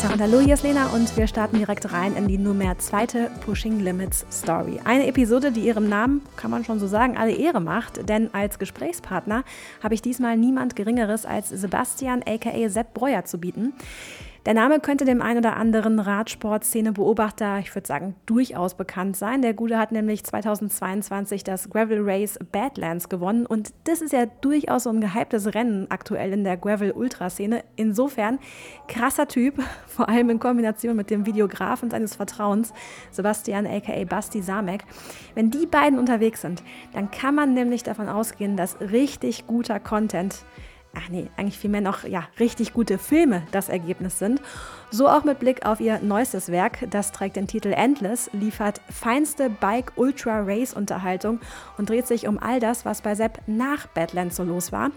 Tag und hallo, hier ist Lena und wir starten direkt rein in die nunmehr zweite Pushing Limits Story. Eine Episode, die ihrem Namen, kann man schon so sagen, alle Ehre macht, denn als Gesprächspartner habe ich diesmal niemand Geringeres als Sebastian aka Sepp Breuer zu bieten. Der Name könnte dem ein oder anderen Radsportszene-Beobachter, ich würde sagen, durchaus bekannt sein. Der Gute hat nämlich 2022 das Gravel Race Badlands gewonnen und das ist ja durchaus so ein gehyptes Rennen aktuell in der Gravel-Ultraszene. Insofern krasser Typ, vor allem in Kombination mit dem Videografen seines Vertrauens, Sebastian aka Basti Samek. Wenn die beiden unterwegs sind, dann kann man nämlich davon ausgehen, dass richtig guter Content ach nee, eigentlich vielmehr noch ja, richtig gute Filme das Ergebnis sind. So auch mit Blick auf ihr neuestes Werk, das trägt den Titel Endless, liefert feinste Bike Ultra Race Unterhaltung und dreht sich um all das, was bei Sepp nach Badlands so los war.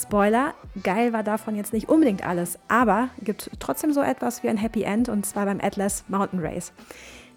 Spoiler, geil war davon jetzt nicht unbedingt alles, aber gibt trotzdem so etwas wie ein Happy End und zwar beim Atlas Mountain Race.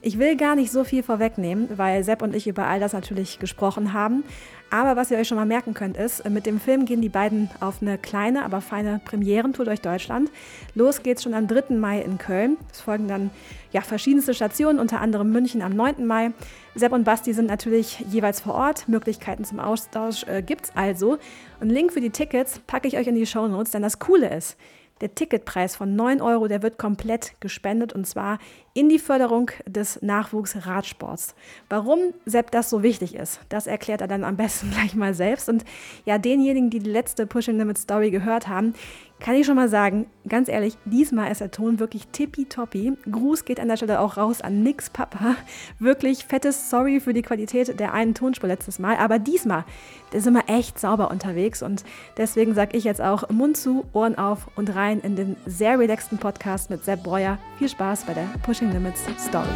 Ich will gar nicht so viel vorwegnehmen, weil Sepp und ich über all das natürlich gesprochen haben. Aber was ihr euch schon mal merken könnt, ist, mit dem Film gehen die beiden auf eine kleine, aber feine Premierentour durch Deutschland. Los geht's schon am 3. Mai in Köln. Es folgen dann ja, verschiedenste Stationen, unter anderem München am 9. Mai. Sepp und Basti sind natürlich jeweils vor Ort. Möglichkeiten zum Austausch äh, gibt's also. Und Link für die Tickets packe ich euch in die Show Notes, denn das Coole ist, der Ticketpreis von 9 Euro, der wird komplett gespendet und zwar in die Förderung des Nachwuchsradsports. Warum Sepp das so wichtig ist, das erklärt er dann am besten gleich mal selbst. Und ja, denjenigen, die die letzte Pushing Limit Story gehört haben, kann ich schon mal sagen, ganz ehrlich, diesmal ist der Ton wirklich tippitoppi. Gruß geht an der Stelle auch raus an Nix Papa. Wirklich fettes Sorry für die Qualität der einen Tonspur letztes Mal. Aber diesmal, da sind wir echt sauber unterwegs. Und deswegen sage ich jetzt auch Mund zu, Ohren auf und rein in den sehr relaxten Podcast mit Sepp Breuer. Viel Spaß bei der Pushing Limits Story.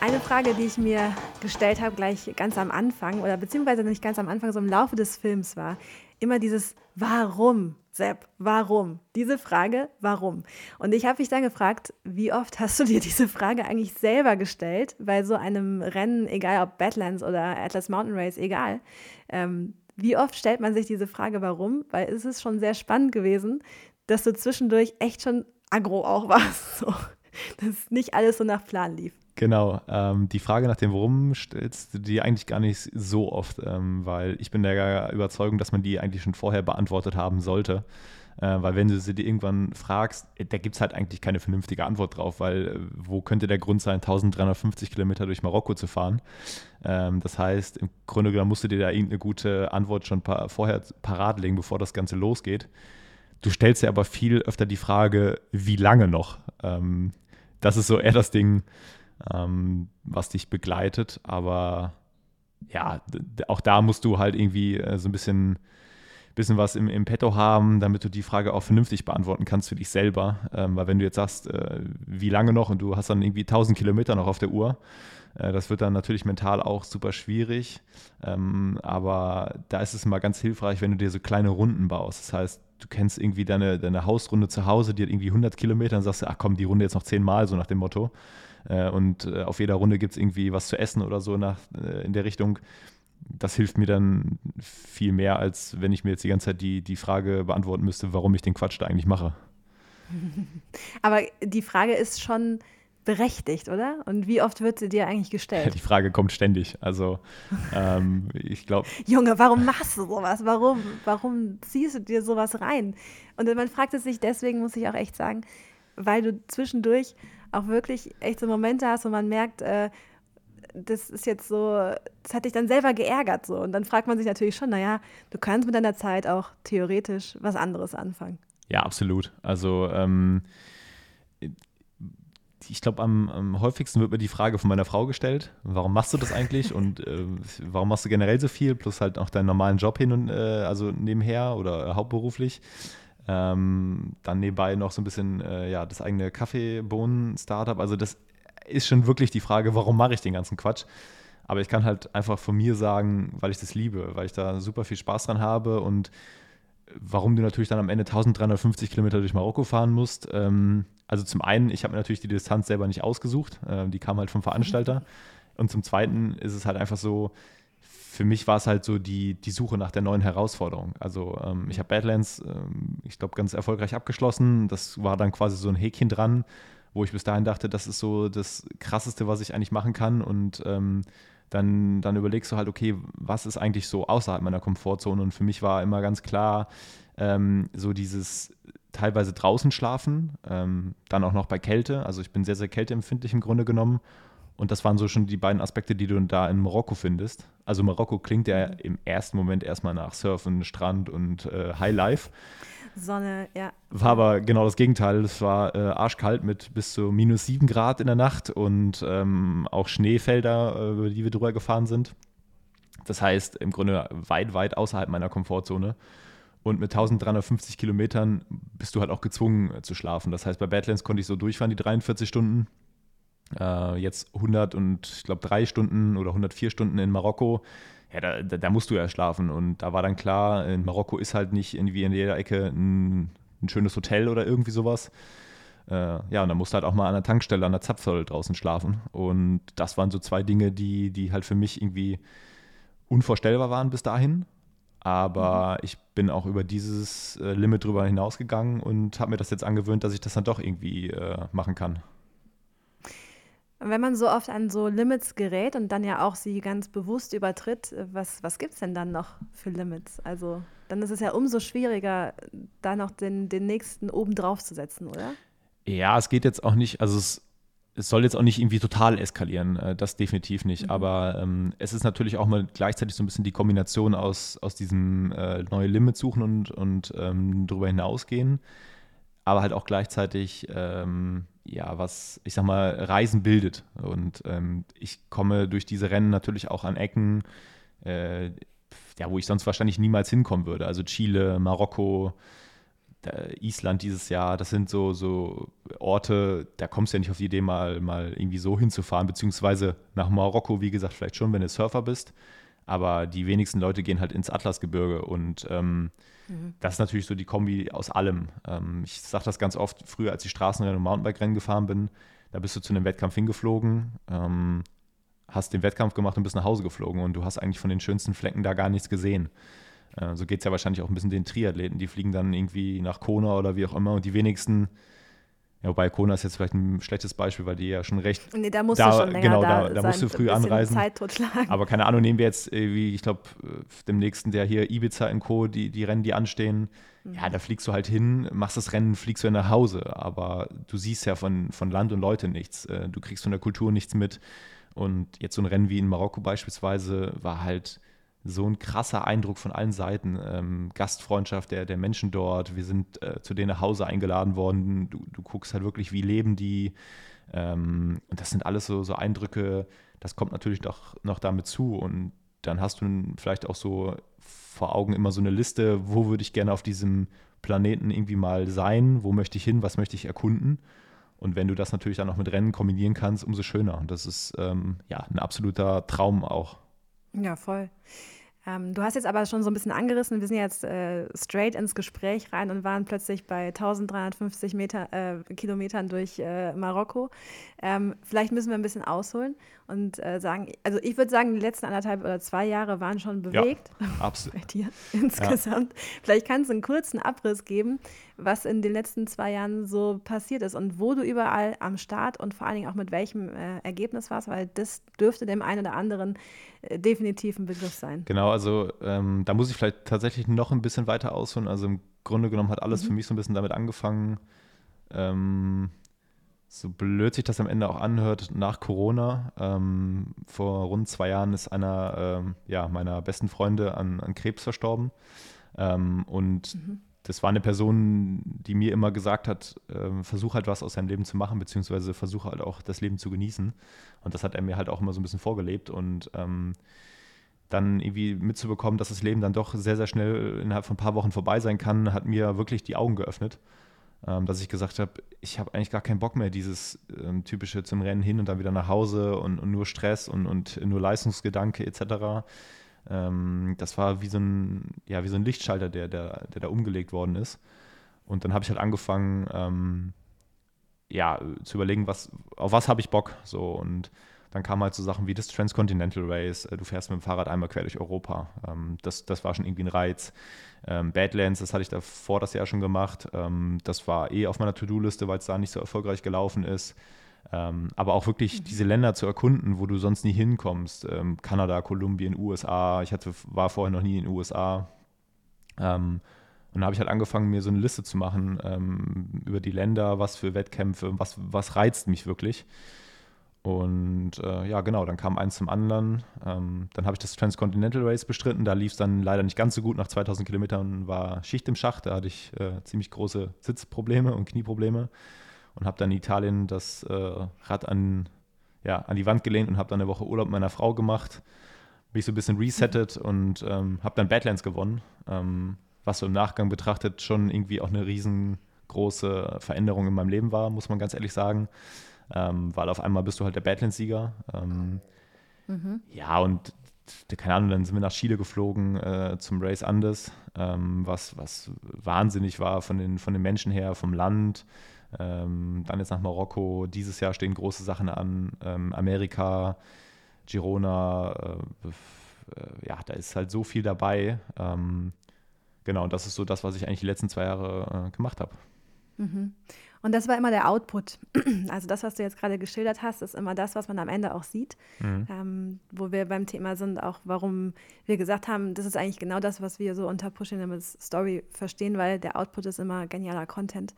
Eine Frage, die ich mir gestellt habe, gleich ganz am Anfang, oder beziehungsweise nicht ganz am Anfang, so im Laufe des Films war, immer dieses Warum, Sepp, warum? Diese Frage, warum? Und ich habe mich dann gefragt, wie oft hast du dir diese Frage eigentlich selber gestellt bei so einem Rennen, egal ob Badlands oder Atlas Mountain Race, egal. Ähm, wie oft stellt man sich diese Frage, warum? Weil es ist schon sehr spannend gewesen, dass du zwischendurch echt schon aggro auch warst. So, dass nicht alles so nach Plan lief. Genau, ähm, die Frage nach dem Warum stellst du dir eigentlich gar nicht so oft, ähm, weil ich bin der Überzeugung, dass man die eigentlich schon vorher beantwortet haben sollte. Äh, weil wenn du sie dir irgendwann fragst, äh, da gibt es halt eigentlich keine vernünftige Antwort drauf, weil äh, wo könnte der Grund sein, 1350 Kilometer durch Marokko zu fahren? Ähm, das heißt, im Grunde genommen musst du dir da irgendeine gute Antwort schon pa vorher parat legen, bevor das Ganze losgeht. Du stellst dir aber viel öfter die Frage, wie lange noch? Ähm, das ist so eher das Ding, ähm, was dich begleitet. Aber ja, auch da musst du halt irgendwie äh, so ein bisschen, bisschen was im, im Petto haben, damit du die Frage auch vernünftig beantworten kannst für dich selber. Ähm, weil wenn du jetzt sagst, äh, wie lange noch und du hast dann irgendwie 1000 Kilometer noch auf der Uhr, äh, das wird dann natürlich mental auch super schwierig. Ähm, aber da ist es mal ganz hilfreich, wenn du dir so kleine Runden baust. Das heißt, du kennst irgendwie deine, deine Hausrunde zu Hause, die hat irgendwie 100 Kilometer und sagst ach komm, die Runde jetzt noch zehnmal, so nach dem Motto. Äh, und äh, auf jeder Runde gibt es irgendwie was zu essen oder so nach, äh, in der Richtung. Das hilft mir dann viel mehr, als wenn ich mir jetzt die ganze Zeit die, die Frage beantworten müsste, warum ich den Quatsch da eigentlich mache. Aber die Frage ist schon berechtigt, oder? Und wie oft wird sie dir eigentlich gestellt? Die Frage kommt ständig. Also ähm, ich glaube. Junge, warum machst du sowas? Warum, warum ziehst du dir sowas rein? Und man fragt es sich deswegen, muss ich auch echt sagen, weil du zwischendurch auch wirklich echt so Momente hast, wo man merkt, äh, das ist jetzt so, das hat dich dann selber geärgert so. Und dann fragt man sich natürlich schon, naja, du kannst mit deiner Zeit auch theoretisch was anderes anfangen. Ja, absolut. Also ähm, ich glaube, am, am, häufigsten wird mir die Frage von meiner Frau gestellt, warum machst du das eigentlich und äh, warum machst du generell so viel, plus halt auch deinen normalen Job hin und äh, also nebenher oder äh, hauptberuflich. Ähm, dann nebenbei noch so ein bisschen äh, ja, das eigene Kaffeebohnen-Startup. Also das ist schon wirklich die Frage, warum mache ich den ganzen Quatsch? Aber ich kann halt einfach von mir sagen, weil ich das liebe, weil ich da super viel Spaß dran habe und warum du natürlich dann am Ende 1350 Kilometer durch Marokko fahren musst. Ähm, also zum einen, ich habe mir natürlich die Distanz selber nicht ausgesucht, äh, die kam halt vom Veranstalter. Und zum zweiten ist es halt einfach so, für mich war es halt so die, die Suche nach der neuen Herausforderung. Also ähm, ich habe Badlands, ähm, ich glaube, ganz erfolgreich abgeschlossen. Das war dann quasi so ein Häkchen dran, wo ich bis dahin dachte, das ist so das Krasseste, was ich eigentlich machen kann. Und ähm, dann, dann überlegst du halt, okay, was ist eigentlich so außerhalb meiner Komfortzone? Und für mich war immer ganz klar, ähm, so dieses teilweise draußen schlafen, ähm, dann auch noch bei Kälte. Also ich bin sehr, sehr kälteempfindlich im Grunde genommen. Und das waren so schon die beiden Aspekte, die du da in Marokko findest. Also Marokko klingt ja mhm. im ersten Moment erstmal nach Surfen, Strand und äh, High Life. Sonne, ja. War aber genau das Gegenteil. Es war äh, arschkalt mit bis zu minus sieben Grad in der Nacht und ähm, auch Schneefelder, äh, über die wir drüber gefahren sind. Das heißt, im Grunde weit, weit außerhalb meiner Komfortzone. Und mit 1350 Kilometern bist du halt auch gezwungen äh, zu schlafen. Das heißt, bei Badlands konnte ich so durchfahren, die 43 Stunden. Äh, jetzt 100 und ich glaube drei Stunden oder 104 Stunden in Marokko. Ja, da, da, da, musst du ja schlafen. Und da war dann klar, in Marokko ist halt nicht irgendwie in jeder Ecke ein, ein schönes Hotel oder irgendwie sowas. Äh, ja, und dann musst du halt auch mal an der Tankstelle, an der Zapfsäule draußen schlafen. Und das waren so zwei Dinge, die, die halt für mich irgendwie unvorstellbar waren bis dahin. Aber mhm. ich bin auch über dieses äh, Limit drüber hinausgegangen und habe mir das jetzt angewöhnt, dass ich das dann doch irgendwie äh, machen kann. Wenn man so oft an so Limits gerät und dann ja auch sie ganz bewusst übertritt, was, was gibt es denn dann noch für Limits? Also dann ist es ja umso schwieriger, da noch den, den nächsten oben drauf zu setzen, oder? Ja, es geht jetzt auch nicht, also es, es soll jetzt auch nicht irgendwie total eskalieren, äh, das definitiv nicht. Mhm. Aber ähm, es ist natürlich auch mal gleichzeitig so ein bisschen die Kombination aus, aus diesem äh, neue Limit suchen und, und ähm, darüber hinausgehen, aber halt auch gleichzeitig ähm, ja, was, ich sag mal, Reisen bildet. Und ähm, ich komme durch diese Rennen natürlich auch an Ecken, äh, ja, wo ich sonst wahrscheinlich niemals hinkommen würde. Also Chile, Marokko, Island dieses Jahr, das sind so, so Orte, da kommst du ja nicht auf die Idee, mal, mal irgendwie so hinzufahren, beziehungsweise nach Marokko, wie gesagt, vielleicht schon, wenn du Surfer bist. Aber die wenigsten Leute gehen halt ins Atlasgebirge und ähm, Mhm. Das ist natürlich so die Kombi aus allem. Ähm, ich sage das ganz oft, früher als ich Straßenrennen und Mountainbike-Rennen gefahren bin, da bist du zu einem Wettkampf hingeflogen, ähm, hast den Wettkampf gemacht und bist nach Hause geflogen und du hast eigentlich von den schönsten Flecken da gar nichts gesehen. Äh, so geht es ja wahrscheinlich auch ein bisschen den Triathleten. Die fliegen dann irgendwie nach Kona oder wie auch immer und die wenigsten ja, wobei Kona ist jetzt vielleicht ein schlechtes Beispiel, weil die ja schon recht. Nee, da musst da, du schon länger genau, da, da, da musst du früh anreisen. Zeit totschlagen. Aber keine Ahnung, nehmen wir jetzt, wie ich glaube, dem nächsten, der hier Ibiza in Co., die, die Rennen, die anstehen. Mhm. Ja, da fliegst du halt hin, machst das Rennen, fliegst du ja nach Hause. Aber du siehst ja von, von Land und Leute nichts. Äh, du kriegst von der Kultur nichts mit. Und jetzt so ein Rennen wie in Marokko beispielsweise war halt so ein krasser Eindruck von allen Seiten. Ähm, Gastfreundschaft der, der Menschen dort. Wir sind äh, zu denen nach Hause eingeladen worden. Du, du guckst halt wirklich, wie leben die. Ähm, und das sind alles so, so Eindrücke, das kommt natürlich doch noch damit zu. Und dann hast du vielleicht auch so vor Augen immer so eine Liste, wo würde ich gerne auf diesem Planeten irgendwie mal sein, wo möchte ich hin, was möchte ich erkunden. Und wenn du das natürlich dann noch mit Rennen kombinieren kannst, umso schöner. Und das ist ähm, ja ein absoluter Traum auch. Ja, voll. Ähm, du hast jetzt aber schon so ein bisschen angerissen, wir sind jetzt äh, straight ins Gespräch rein und waren plötzlich bei 1350 Meter, äh, Kilometern durch äh, Marokko. Ähm, vielleicht müssen wir ein bisschen ausholen und äh, sagen, also ich würde sagen, die letzten anderthalb oder zwei Jahre waren schon bewegt. Ja, absolut. bei dir insgesamt. Ja. Vielleicht kannst du einen kurzen Abriss geben, was in den letzten zwei Jahren so passiert ist und wo du überall am Start und vor allen Dingen auch mit welchem äh, Ergebnis warst, weil das dürfte dem einen oder anderen definitiv ein Begriff sein. Genau, also ähm, da muss ich vielleicht tatsächlich noch ein bisschen weiter ausholen. Also im Grunde genommen hat alles mhm. für mich so ein bisschen damit angefangen, ähm, so blöd sich das am Ende auch anhört, nach Corona. Ähm, vor rund zwei Jahren ist einer ähm, ja, meiner besten Freunde an, an Krebs verstorben. Ähm, und mhm. Das war eine Person, die mir immer gesagt hat, äh, versuch halt was aus deinem Leben zu machen, beziehungsweise versuche halt auch das Leben zu genießen. Und das hat er mir halt auch immer so ein bisschen vorgelebt. Und ähm, dann irgendwie mitzubekommen, dass das Leben dann doch sehr, sehr schnell innerhalb von ein paar Wochen vorbei sein kann, hat mir wirklich die Augen geöffnet ähm, dass ich gesagt habe, ich habe eigentlich gar keinen Bock mehr, dieses ähm, typische zum Rennen hin und dann wieder nach Hause und, und nur Stress und, und nur Leistungsgedanke etc. Ähm, das war wie so ein, ja, wie so ein Lichtschalter, der, der, der da umgelegt worden ist. Und dann habe ich halt angefangen, ähm, ja, zu überlegen, was, auf was habe ich Bock. So und dann kamen halt so Sachen wie das Transcontinental Race, äh, du fährst mit dem Fahrrad einmal quer durch Europa. Ähm, das, das war schon irgendwie ein Reiz. Ähm, Badlands, das hatte ich davor das Jahr schon gemacht. Ähm, das war eh auf meiner To-Do-Liste, weil es da nicht so erfolgreich gelaufen ist. Ähm, aber auch wirklich mhm. diese Länder zu erkunden, wo du sonst nie hinkommst. Ähm, Kanada, Kolumbien, USA. Ich hatte, war vorher noch nie in den USA. Ähm, und da habe ich halt angefangen, mir so eine Liste zu machen ähm, über die Länder, was für Wettkämpfe, was, was reizt mich wirklich. Und äh, ja, genau, dann kam eins zum anderen. Ähm, dann habe ich das Transcontinental Race bestritten. Da lief es dann leider nicht ganz so gut. Nach 2000 Kilometern war Schicht im Schacht. Da hatte ich äh, ziemlich große Sitzprobleme und Knieprobleme. Und habe dann in Italien das äh, Rad an, ja, an die Wand gelehnt und habe dann eine Woche Urlaub mit meiner Frau gemacht. Bin ich so ein bisschen resettet und ähm, habe dann Badlands gewonnen. Ähm, was so im Nachgang betrachtet schon irgendwie auch eine riesengroße Veränderung in meinem Leben war, muss man ganz ehrlich sagen ähm, weil auf einmal bist du halt der Badlands-Sieger. Ähm, mhm. Ja, und keine Ahnung, dann sind wir nach Chile geflogen äh, zum Race Andes, ähm, was, was wahnsinnig war von den, von den Menschen her, vom Land. Ähm, dann jetzt nach Marokko. Dieses Jahr stehen große Sachen an. Ähm, Amerika, Girona, äh, äh, ja, da ist halt so viel dabei. Ähm, genau, und das ist so das, was ich eigentlich die letzten zwei Jahre äh, gemacht habe. Mhm. Und das war immer der Output. Also das, was du jetzt gerade geschildert hast, ist immer das, was man am Ende auch sieht. Mhm. Ähm, wo wir beim Thema sind, auch warum wir gesagt haben, das ist eigentlich genau das, was wir so unter Pushing Limits Story verstehen, weil der Output ist immer genialer Content.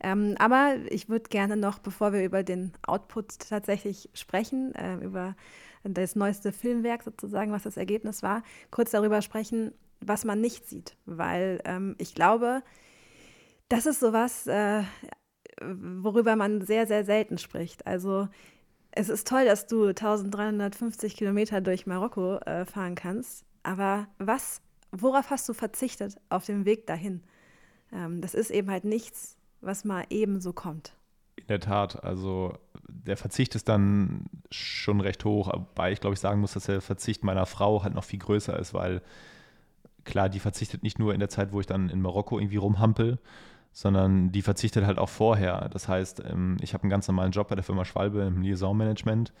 Ähm, aber ich würde gerne noch, bevor wir über den Output tatsächlich sprechen, äh, über das neueste Filmwerk sozusagen, was das Ergebnis war, kurz darüber sprechen, was man nicht sieht. Weil ähm, ich glaube, das ist sowas, äh, worüber man sehr, sehr selten spricht. Also es ist toll, dass du 1350 Kilometer durch Marokko äh, fahren kannst, aber was, worauf hast du verzichtet auf dem Weg dahin? Ähm, das ist eben halt nichts, was mal eben so kommt. In der Tat, also der Verzicht ist dann schon recht hoch, wobei ich glaube ich sagen muss, dass der Verzicht meiner Frau halt noch viel größer ist, weil klar, die verzichtet nicht nur in der Zeit, wo ich dann in Marokko irgendwie rumhampel, sondern die verzichtet halt auch vorher. Das heißt, ähm, ich habe einen ganz normalen Job bei der Firma Schwalbe im Liaison-Management.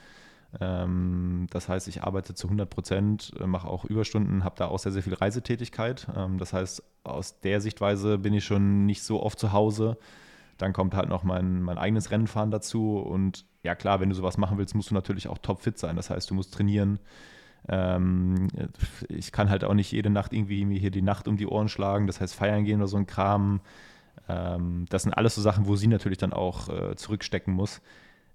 Ähm, das heißt, ich arbeite zu 100 Prozent, äh, mache auch Überstunden, habe da auch sehr, sehr viel Reisetätigkeit. Ähm, das heißt, aus der Sichtweise bin ich schon nicht so oft zu Hause. Dann kommt halt noch mein, mein eigenes Rennenfahren dazu. Und ja, klar, wenn du sowas machen willst, musst du natürlich auch topfit sein. Das heißt, du musst trainieren. ich kann halt auch nicht jede Nacht irgendwie mir hier die Nacht um die Ohren schlagen. Das heißt, feiern gehen oder so ein Kram. Ähm, das sind alles so Sachen, wo sie natürlich dann auch äh, zurückstecken muss.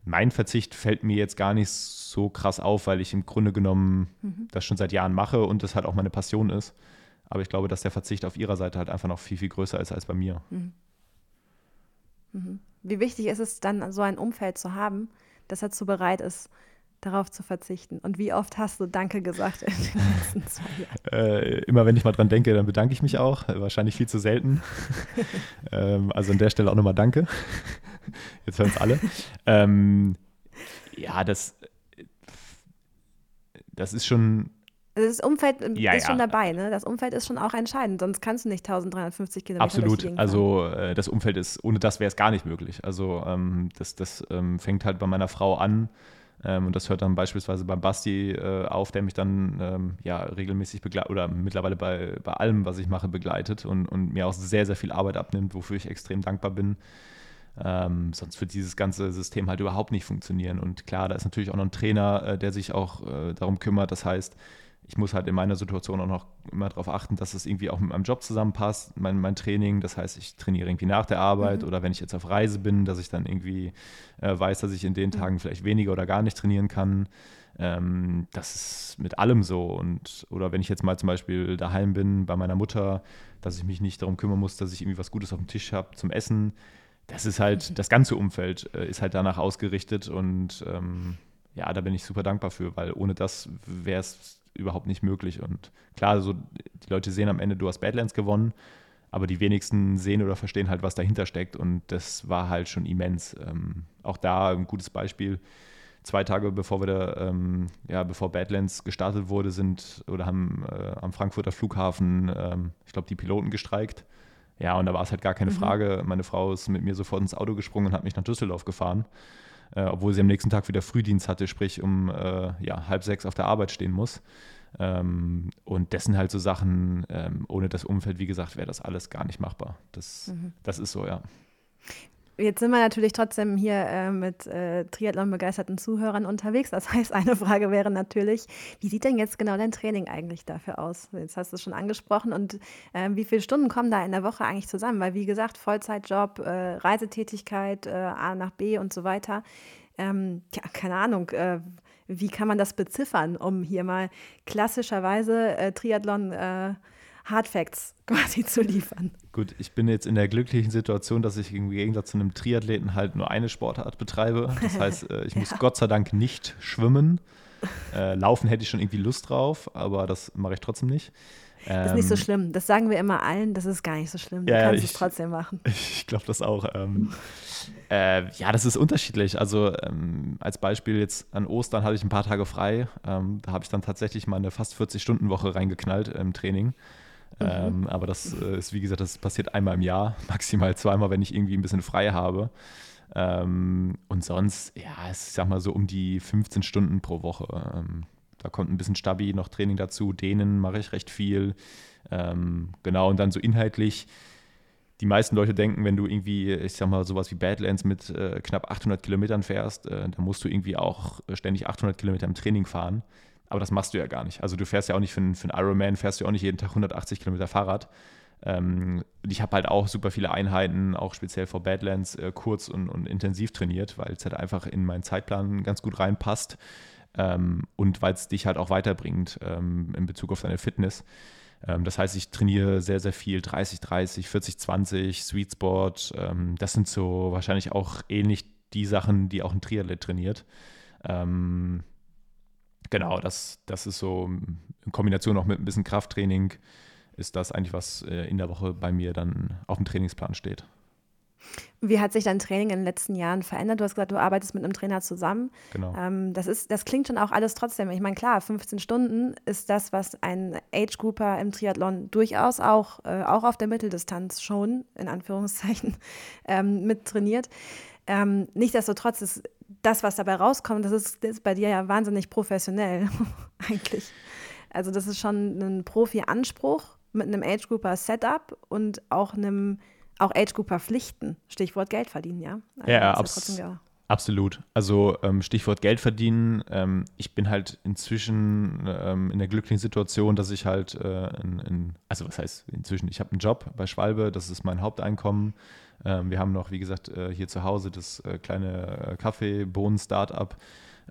Mein Verzicht fällt mir jetzt gar nicht so krass auf, weil ich im Grunde genommen mhm. das schon seit Jahren mache und das halt auch meine Passion ist. Aber ich glaube, dass der Verzicht auf ihrer Seite halt einfach noch viel, viel größer ist als bei mir. Mhm. Mhm. Wie wichtig ist es dann, so ein Umfeld zu haben, das dazu bereit ist, darauf zu verzichten? Und wie oft hast du Danke gesagt in den letzten zwei Jahren? Äh, immer wenn ich mal dran denke, dann bedanke ich mich auch. Wahrscheinlich viel zu selten. ähm, also an der Stelle auch nochmal Danke. Jetzt hören es alle. ähm, ja, das, das ist schon. Also das Umfeld ja, ist ja. schon dabei, ne? Das Umfeld ist schon auch entscheidend, sonst kannst du nicht 1350 Kilometer Absolut. Also äh, das Umfeld ist, ohne das wäre es gar nicht möglich. Also ähm, das, das ähm, fängt halt bei meiner Frau an ähm, und das hört dann beispielsweise beim Basti äh, auf, der mich dann ähm, ja regelmäßig begleitet oder mittlerweile bei, bei allem, was ich mache, begleitet und, und mir auch sehr, sehr viel Arbeit abnimmt, wofür ich extrem dankbar bin. Ähm, sonst wird dieses ganze System halt überhaupt nicht funktionieren. Und klar, da ist natürlich auch noch ein Trainer, äh, der sich auch äh, darum kümmert. Das heißt, ich muss halt in meiner Situation auch noch immer darauf achten, dass es irgendwie auch mit meinem Job zusammenpasst, mein, mein Training. Das heißt, ich trainiere irgendwie nach der Arbeit mhm. oder wenn ich jetzt auf Reise bin, dass ich dann irgendwie äh, weiß, dass ich in den mhm. Tagen vielleicht weniger oder gar nicht trainieren kann. Ähm, das ist mit allem so. Und, oder wenn ich jetzt mal zum Beispiel daheim bin bei meiner Mutter, dass ich mich nicht darum kümmern muss, dass ich irgendwie was Gutes auf dem Tisch habe zum Essen. Das ist halt, mhm. das ganze Umfeld äh, ist halt danach ausgerichtet und ähm, ja, da bin ich super dankbar für, weil ohne das wäre es überhaupt nicht möglich. Und klar, so, die Leute sehen am Ende, du hast Badlands gewonnen, aber die wenigsten sehen oder verstehen halt, was dahinter steckt. Und das war halt schon immens. Ähm, auch da ein gutes Beispiel. Zwei Tage bevor wir da, ähm, ja, bevor Badlands gestartet wurde, sind oder haben äh, am Frankfurter Flughafen, ähm, ich glaube, die Piloten gestreikt. Ja, und da war es halt gar keine mhm. Frage. Meine Frau ist mit mir sofort ins Auto gesprungen und hat mich nach Düsseldorf gefahren. Äh, obwohl sie am nächsten Tag wieder Frühdienst hatte, sprich um äh, ja, halb sechs auf der Arbeit stehen muss. Ähm, und das sind halt so Sachen, ähm, ohne das Umfeld, wie gesagt, wäre das alles gar nicht machbar. Das, mhm. das ist so, ja. Jetzt sind wir natürlich trotzdem hier äh, mit äh, Triathlon-begeisterten Zuhörern unterwegs. Das heißt, eine Frage wäre natürlich, wie sieht denn jetzt genau dein Training eigentlich dafür aus? Jetzt hast du es schon angesprochen und äh, wie viele Stunden kommen da in der Woche eigentlich zusammen? Weil wie gesagt, Vollzeitjob, äh, Reisetätigkeit, äh, A nach B und so weiter. Ähm, ja, keine Ahnung äh, wie kann man das beziffern, um hier mal klassischerweise Triathlon Hard Facts quasi zu liefern. Gut, ich bin jetzt in der glücklichen Situation, dass ich im Gegensatz zu einem Triathleten halt nur eine Sportart betreibe. Das heißt, äh, ich muss ja. Gott sei Dank nicht schwimmen. Äh, laufen hätte ich schon irgendwie Lust drauf, aber das mache ich trotzdem nicht. Das ist nicht so ähm, schlimm. Das sagen wir immer allen, das ist gar nicht so schlimm. Du ja, kannst ich, es trotzdem machen. Ich glaube das auch. Ähm, äh, ja, das ist unterschiedlich. Also ähm, als Beispiel jetzt an Ostern hatte ich ein paar Tage frei. Ähm, da habe ich dann tatsächlich mal eine fast 40-Stunden-Woche reingeknallt im Training. Mhm. Ähm, aber das äh, ist, wie gesagt, das passiert einmal im Jahr, maximal zweimal, wenn ich irgendwie ein bisschen frei habe. Ähm, und sonst, ja, ich sag mal so um die 15 Stunden pro Woche. Ähm, da kommt ein bisschen Stabi, noch Training dazu. Denen mache ich recht viel. Ähm, genau, und dann so inhaltlich. Die meisten Leute denken, wenn du irgendwie, ich sag mal, sowas wie Badlands mit äh, knapp 800 Kilometern fährst, äh, dann musst du irgendwie auch ständig 800 Kilometer im Training fahren. Aber das machst du ja gar nicht. Also du fährst ja auch nicht für, für einen Ironman, fährst du auch nicht jeden Tag 180 Kilometer Fahrrad. Ähm, ich habe halt auch super viele Einheiten, auch speziell vor Badlands, äh, kurz und, und, intensiv trainiert, weil es halt einfach in meinen Zeitplan ganz gut reinpasst ähm, und weil es dich halt auch weiterbringt ähm, in Bezug auf deine Fitness. Ähm, das heißt, ich trainiere sehr, sehr viel 30, 30, 40, 20, Sweet Spot. Ähm, das sind so wahrscheinlich auch ähnlich die Sachen, die auch ein Triathlet trainiert. Ähm, genau, das, das ist so in Kombination auch mit ein bisschen Krafttraining, ist das eigentlich, was äh, in der Woche bei mir dann auf dem Trainingsplan steht. Wie hat sich dein Training in den letzten Jahren verändert? Du hast gesagt, du arbeitest mit einem Trainer zusammen. Genau. Ähm, das, ist, das klingt schon auch alles trotzdem. Ich meine, klar, 15 Stunden ist das, was ein Age-Grouper im Triathlon durchaus auch, äh, auch auf der Mitteldistanz schon, in Anführungszeichen, ähm, mit trainiert. Ähm, nichtsdestotrotz ist das, was dabei rauskommt, das ist, das ist bei dir ja wahnsinnig professionell, eigentlich. Also, das ist schon ein Profi-Anspruch mit einem Age-Grouper-Setup und auch einem auch Age-Grouper-Pflichten. Stichwort Geld verdienen, ja? Also ja, abs ja absolut. Also ähm, Stichwort Geld verdienen. Ähm, ich bin halt inzwischen ähm, in der glücklichen Situation, dass ich halt, äh, in, in, also was heißt inzwischen, ich habe einen Job bei Schwalbe, das ist mein Haupteinkommen. Ähm, wir haben noch, wie gesagt, äh, hier zu Hause das äh, kleine Kaffeebohnen-Startup.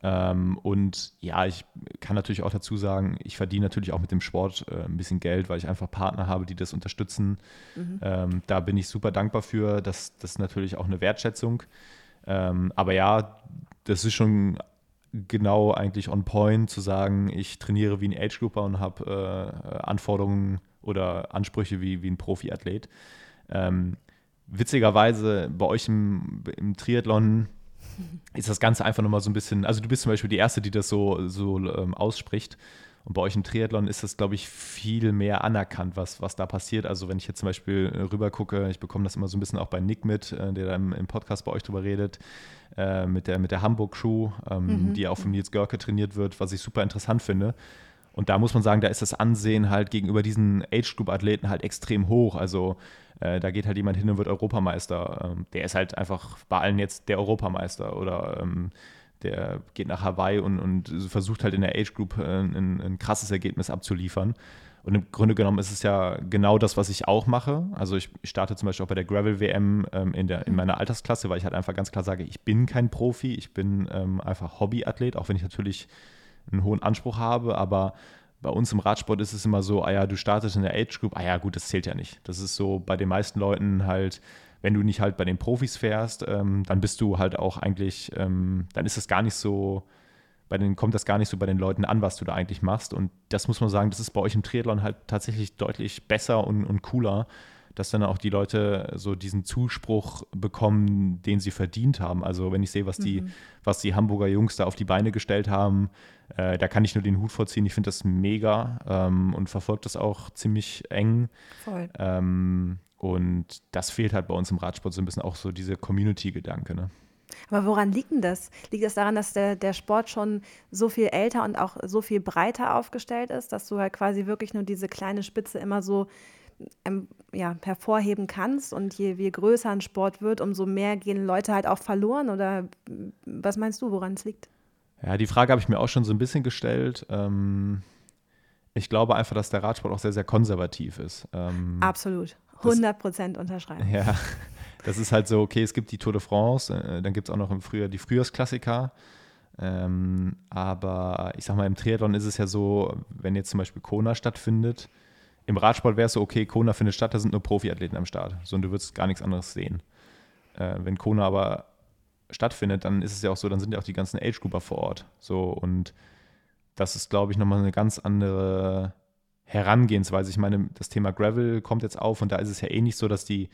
Ähm, und ja, ich kann natürlich auch dazu sagen, ich verdiene natürlich auch mit dem Sport äh, ein bisschen Geld, weil ich einfach Partner habe, die das unterstützen. Mhm. Ähm, da bin ich super dankbar für. Das, das ist natürlich auch eine Wertschätzung. Ähm, aber ja, das ist schon genau eigentlich on point zu sagen, ich trainiere wie ein Age-Grouper und habe äh, Anforderungen oder Ansprüche wie, wie ein Profiathlet. Ähm, witzigerweise bei euch im, im Triathlon ist das Ganze einfach nochmal so ein bisschen, also du bist zum Beispiel die Erste, die das so, so ähm, ausspricht. Und bei euch im Triathlon ist das, glaube ich, viel mehr anerkannt, was, was da passiert. Also wenn ich jetzt zum Beispiel äh, rüber gucke, ich bekomme das immer so ein bisschen auch bei Nick mit, äh, der da im, im, Podcast bei euch drüber redet, äh, mit der, mit der Hamburg-Crew, ähm, mhm. die auch von Nils Görke trainiert wird, was ich super interessant finde. Und da muss man sagen, da ist das Ansehen halt gegenüber diesen Age-Group-Athleten halt extrem hoch. Also äh, da geht halt jemand hin und wird Europameister. Ähm, der ist halt einfach bei allen jetzt der Europameister oder ähm, der geht nach Hawaii und, und versucht halt in der Age Group äh, ein, ein, krasses Ergebnis abzuliefern. Und im Grunde genommen ist es ja genau das, was ich auch mache. Also ich starte zum Beispiel auch bei der Gravel WM ähm, in, der, in meiner Altersklasse, weil ich halt einfach ganz klar sage, ich bin kein Profi, ich bin ähm, einfach Hobbyathlet, auch wenn ich natürlich einen hohen Anspruch habe, aber bei uns im Radsport ist es immer so, ah ja, du startest in der Age Group, ah ja, gut, das zählt ja nicht. Das ist so bei den meisten Leuten halt, wenn du nicht halt bei den Profis fährst, ähm, dann bist du halt auch eigentlich, ähm, dann ist das gar nicht so, bei denen kommt das gar nicht so bei den Leuten an, was du da eigentlich machst. Und das muss man sagen, das ist bei euch im Triathlon halt tatsächlich deutlich besser und, und cooler, dass dann auch die Leute so diesen Zuspruch bekommen, den sie verdient haben. Also wenn ich sehe, was die, mhm. was die Hamburger Jungs da auf die Beine gestellt haben, äh, da kann ich nur den Hut vorziehen. Ich finde das mega ähm, und verfolge das auch ziemlich eng. Voll. Ähm, und das fehlt halt bei uns im Radsport so ein bisschen auch so diese Community-Gedanke. Ne? Aber woran liegt denn das? Liegt das daran, dass der, der Sport schon so viel älter und auch so viel breiter aufgestellt ist, dass du halt quasi wirklich nur diese kleine Spitze immer so ähm, ja, hervorheben kannst und je, je größer ein Sport wird, umso mehr gehen Leute halt auch verloren? Oder was meinst du, woran es liegt? Ja, die Frage habe ich mir auch schon so ein bisschen gestellt. Ähm, ich glaube einfach, dass der Radsport auch sehr, sehr konservativ ist. Ähm, Absolut. 100 Prozent unterschreiben. Ja, das ist halt so, okay, es gibt die Tour de France, äh, dann gibt es auch noch im Frühjahr die Frühjahrsklassiker. Ähm, aber ich sag mal, im Triathlon ist es ja so, wenn jetzt zum Beispiel Kona stattfindet, im Radsport wäre es so, okay, Kona findet statt, da sind nur Profiathleten am Start. So, und du würdest gar nichts anderes sehen. Äh, wenn Kona aber stattfindet, dann ist es ja auch so, dann sind ja auch die ganzen Age-Grouper vor Ort. So, und das ist, glaube ich, nochmal eine ganz andere Herangehensweise. Ich meine, das Thema Gravel kommt jetzt auf und da ist es ja eh nicht so, dass die,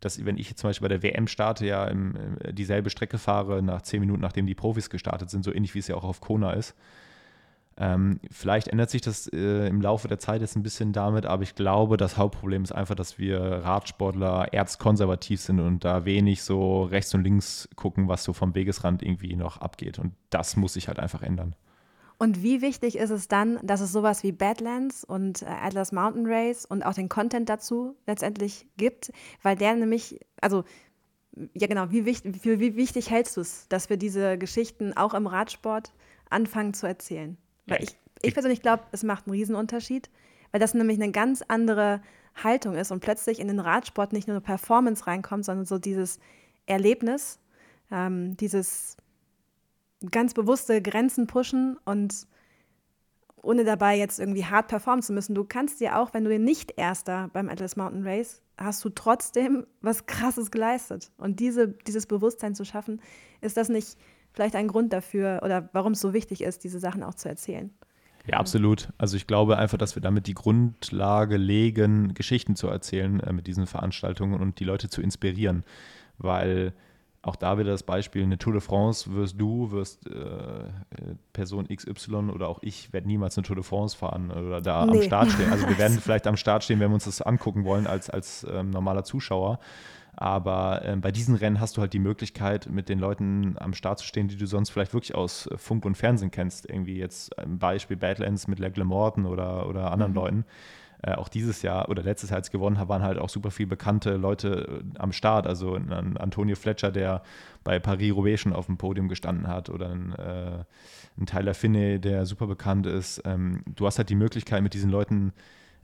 dass wenn ich jetzt zum Beispiel bei der WM starte, ja im, dieselbe Strecke fahre nach zehn Minuten, nachdem die Profis gestartet sind, so ähnlich wie es ja auch auf Kona ist. Ähm, vielleicht ändert sich das äh, im Laufe der Zeit jetzt ein bisschen damit, aber ich glaube, das Hauptproblem ist einfach, dass wir Radsportler erzkonservativ sind und da wenig so rechts und links gucken, was so vom Wegesrand irgendwie noch abgeht. Und das muss sich halt einfach ändern. Und wie wichtig ist es dann, dass es sowas wie Badlands und äh, Atlas Mountain Race und auch den Content dazu letztendlich gibt, weil der nämlich, also ja genau, wie wichtig, wie, wie wichtig hältst du es, dass wir diese Geschichten auch im Radsport anfangen zu erzählen? Weil ich, ich persönlich glaube, es macht einen Riesenunterschied, weil das nämlich eine ganz andere Haltung ist und plötzlich in den Radsport nicht nur Performance reinkommt, sondern so dieses Erlebnis, ähm, dieses ganz bewusste Grenzen pushen und ohne dabei jetzt irgendwie hart performen zu müssen. Du kannst dir auch, wenn du nicht Erster beim Atlas Mountain Race, hast du trotzdem was Krasses geleistet. Und diese, dieses Bewusstsein zu schaffen, ist das nicht vielleicht ein Grund dafür oder warum es so wichtig ist, diese Sachen auch zu erzählen. Ja, absolut. Also ich glaube einfach, dass wir damit die Grundlage legen, Geschichten zu erzählen äh, mit diesen Veranstaltungen und die Leute zu inspirieren. Weil auch da wieder das Beispiel, eine Tour de France wirst du, wirst äh, Person XY oder auch ich werde niemals eine Tour de France fahren oder da nee. am Start stehen. Also wir werden vielleicht am Start stehen, wenn wir uns das angucken wollen als, als ähm, normaler Zuschauer. Aber äh, bei diesen Rennen hast du halt die Möglichkeit, mit den Leuten am Start zu stehen, die du sonst vielleicht wirklich aus äh, Funk und Fernsehen kennst. Irgendwie jetzt ein Beispiel Badlands mit Legle Morton oder, oder anderen mhm. Leuten. Äh, auch dieses Jahr oder letztes Jahr, als gewonnen habe, waren halt auch super viele bekannte Leute äh, am Start. Also ein Antonio Fletcher, der bei Paris-Roubaix schon auf dem Podium gestanden hat oder ein, äh, ein Tyler Finney, der super bekannt ist. Ähm, du hast halt die Möglichkeit, mit diesen Leuten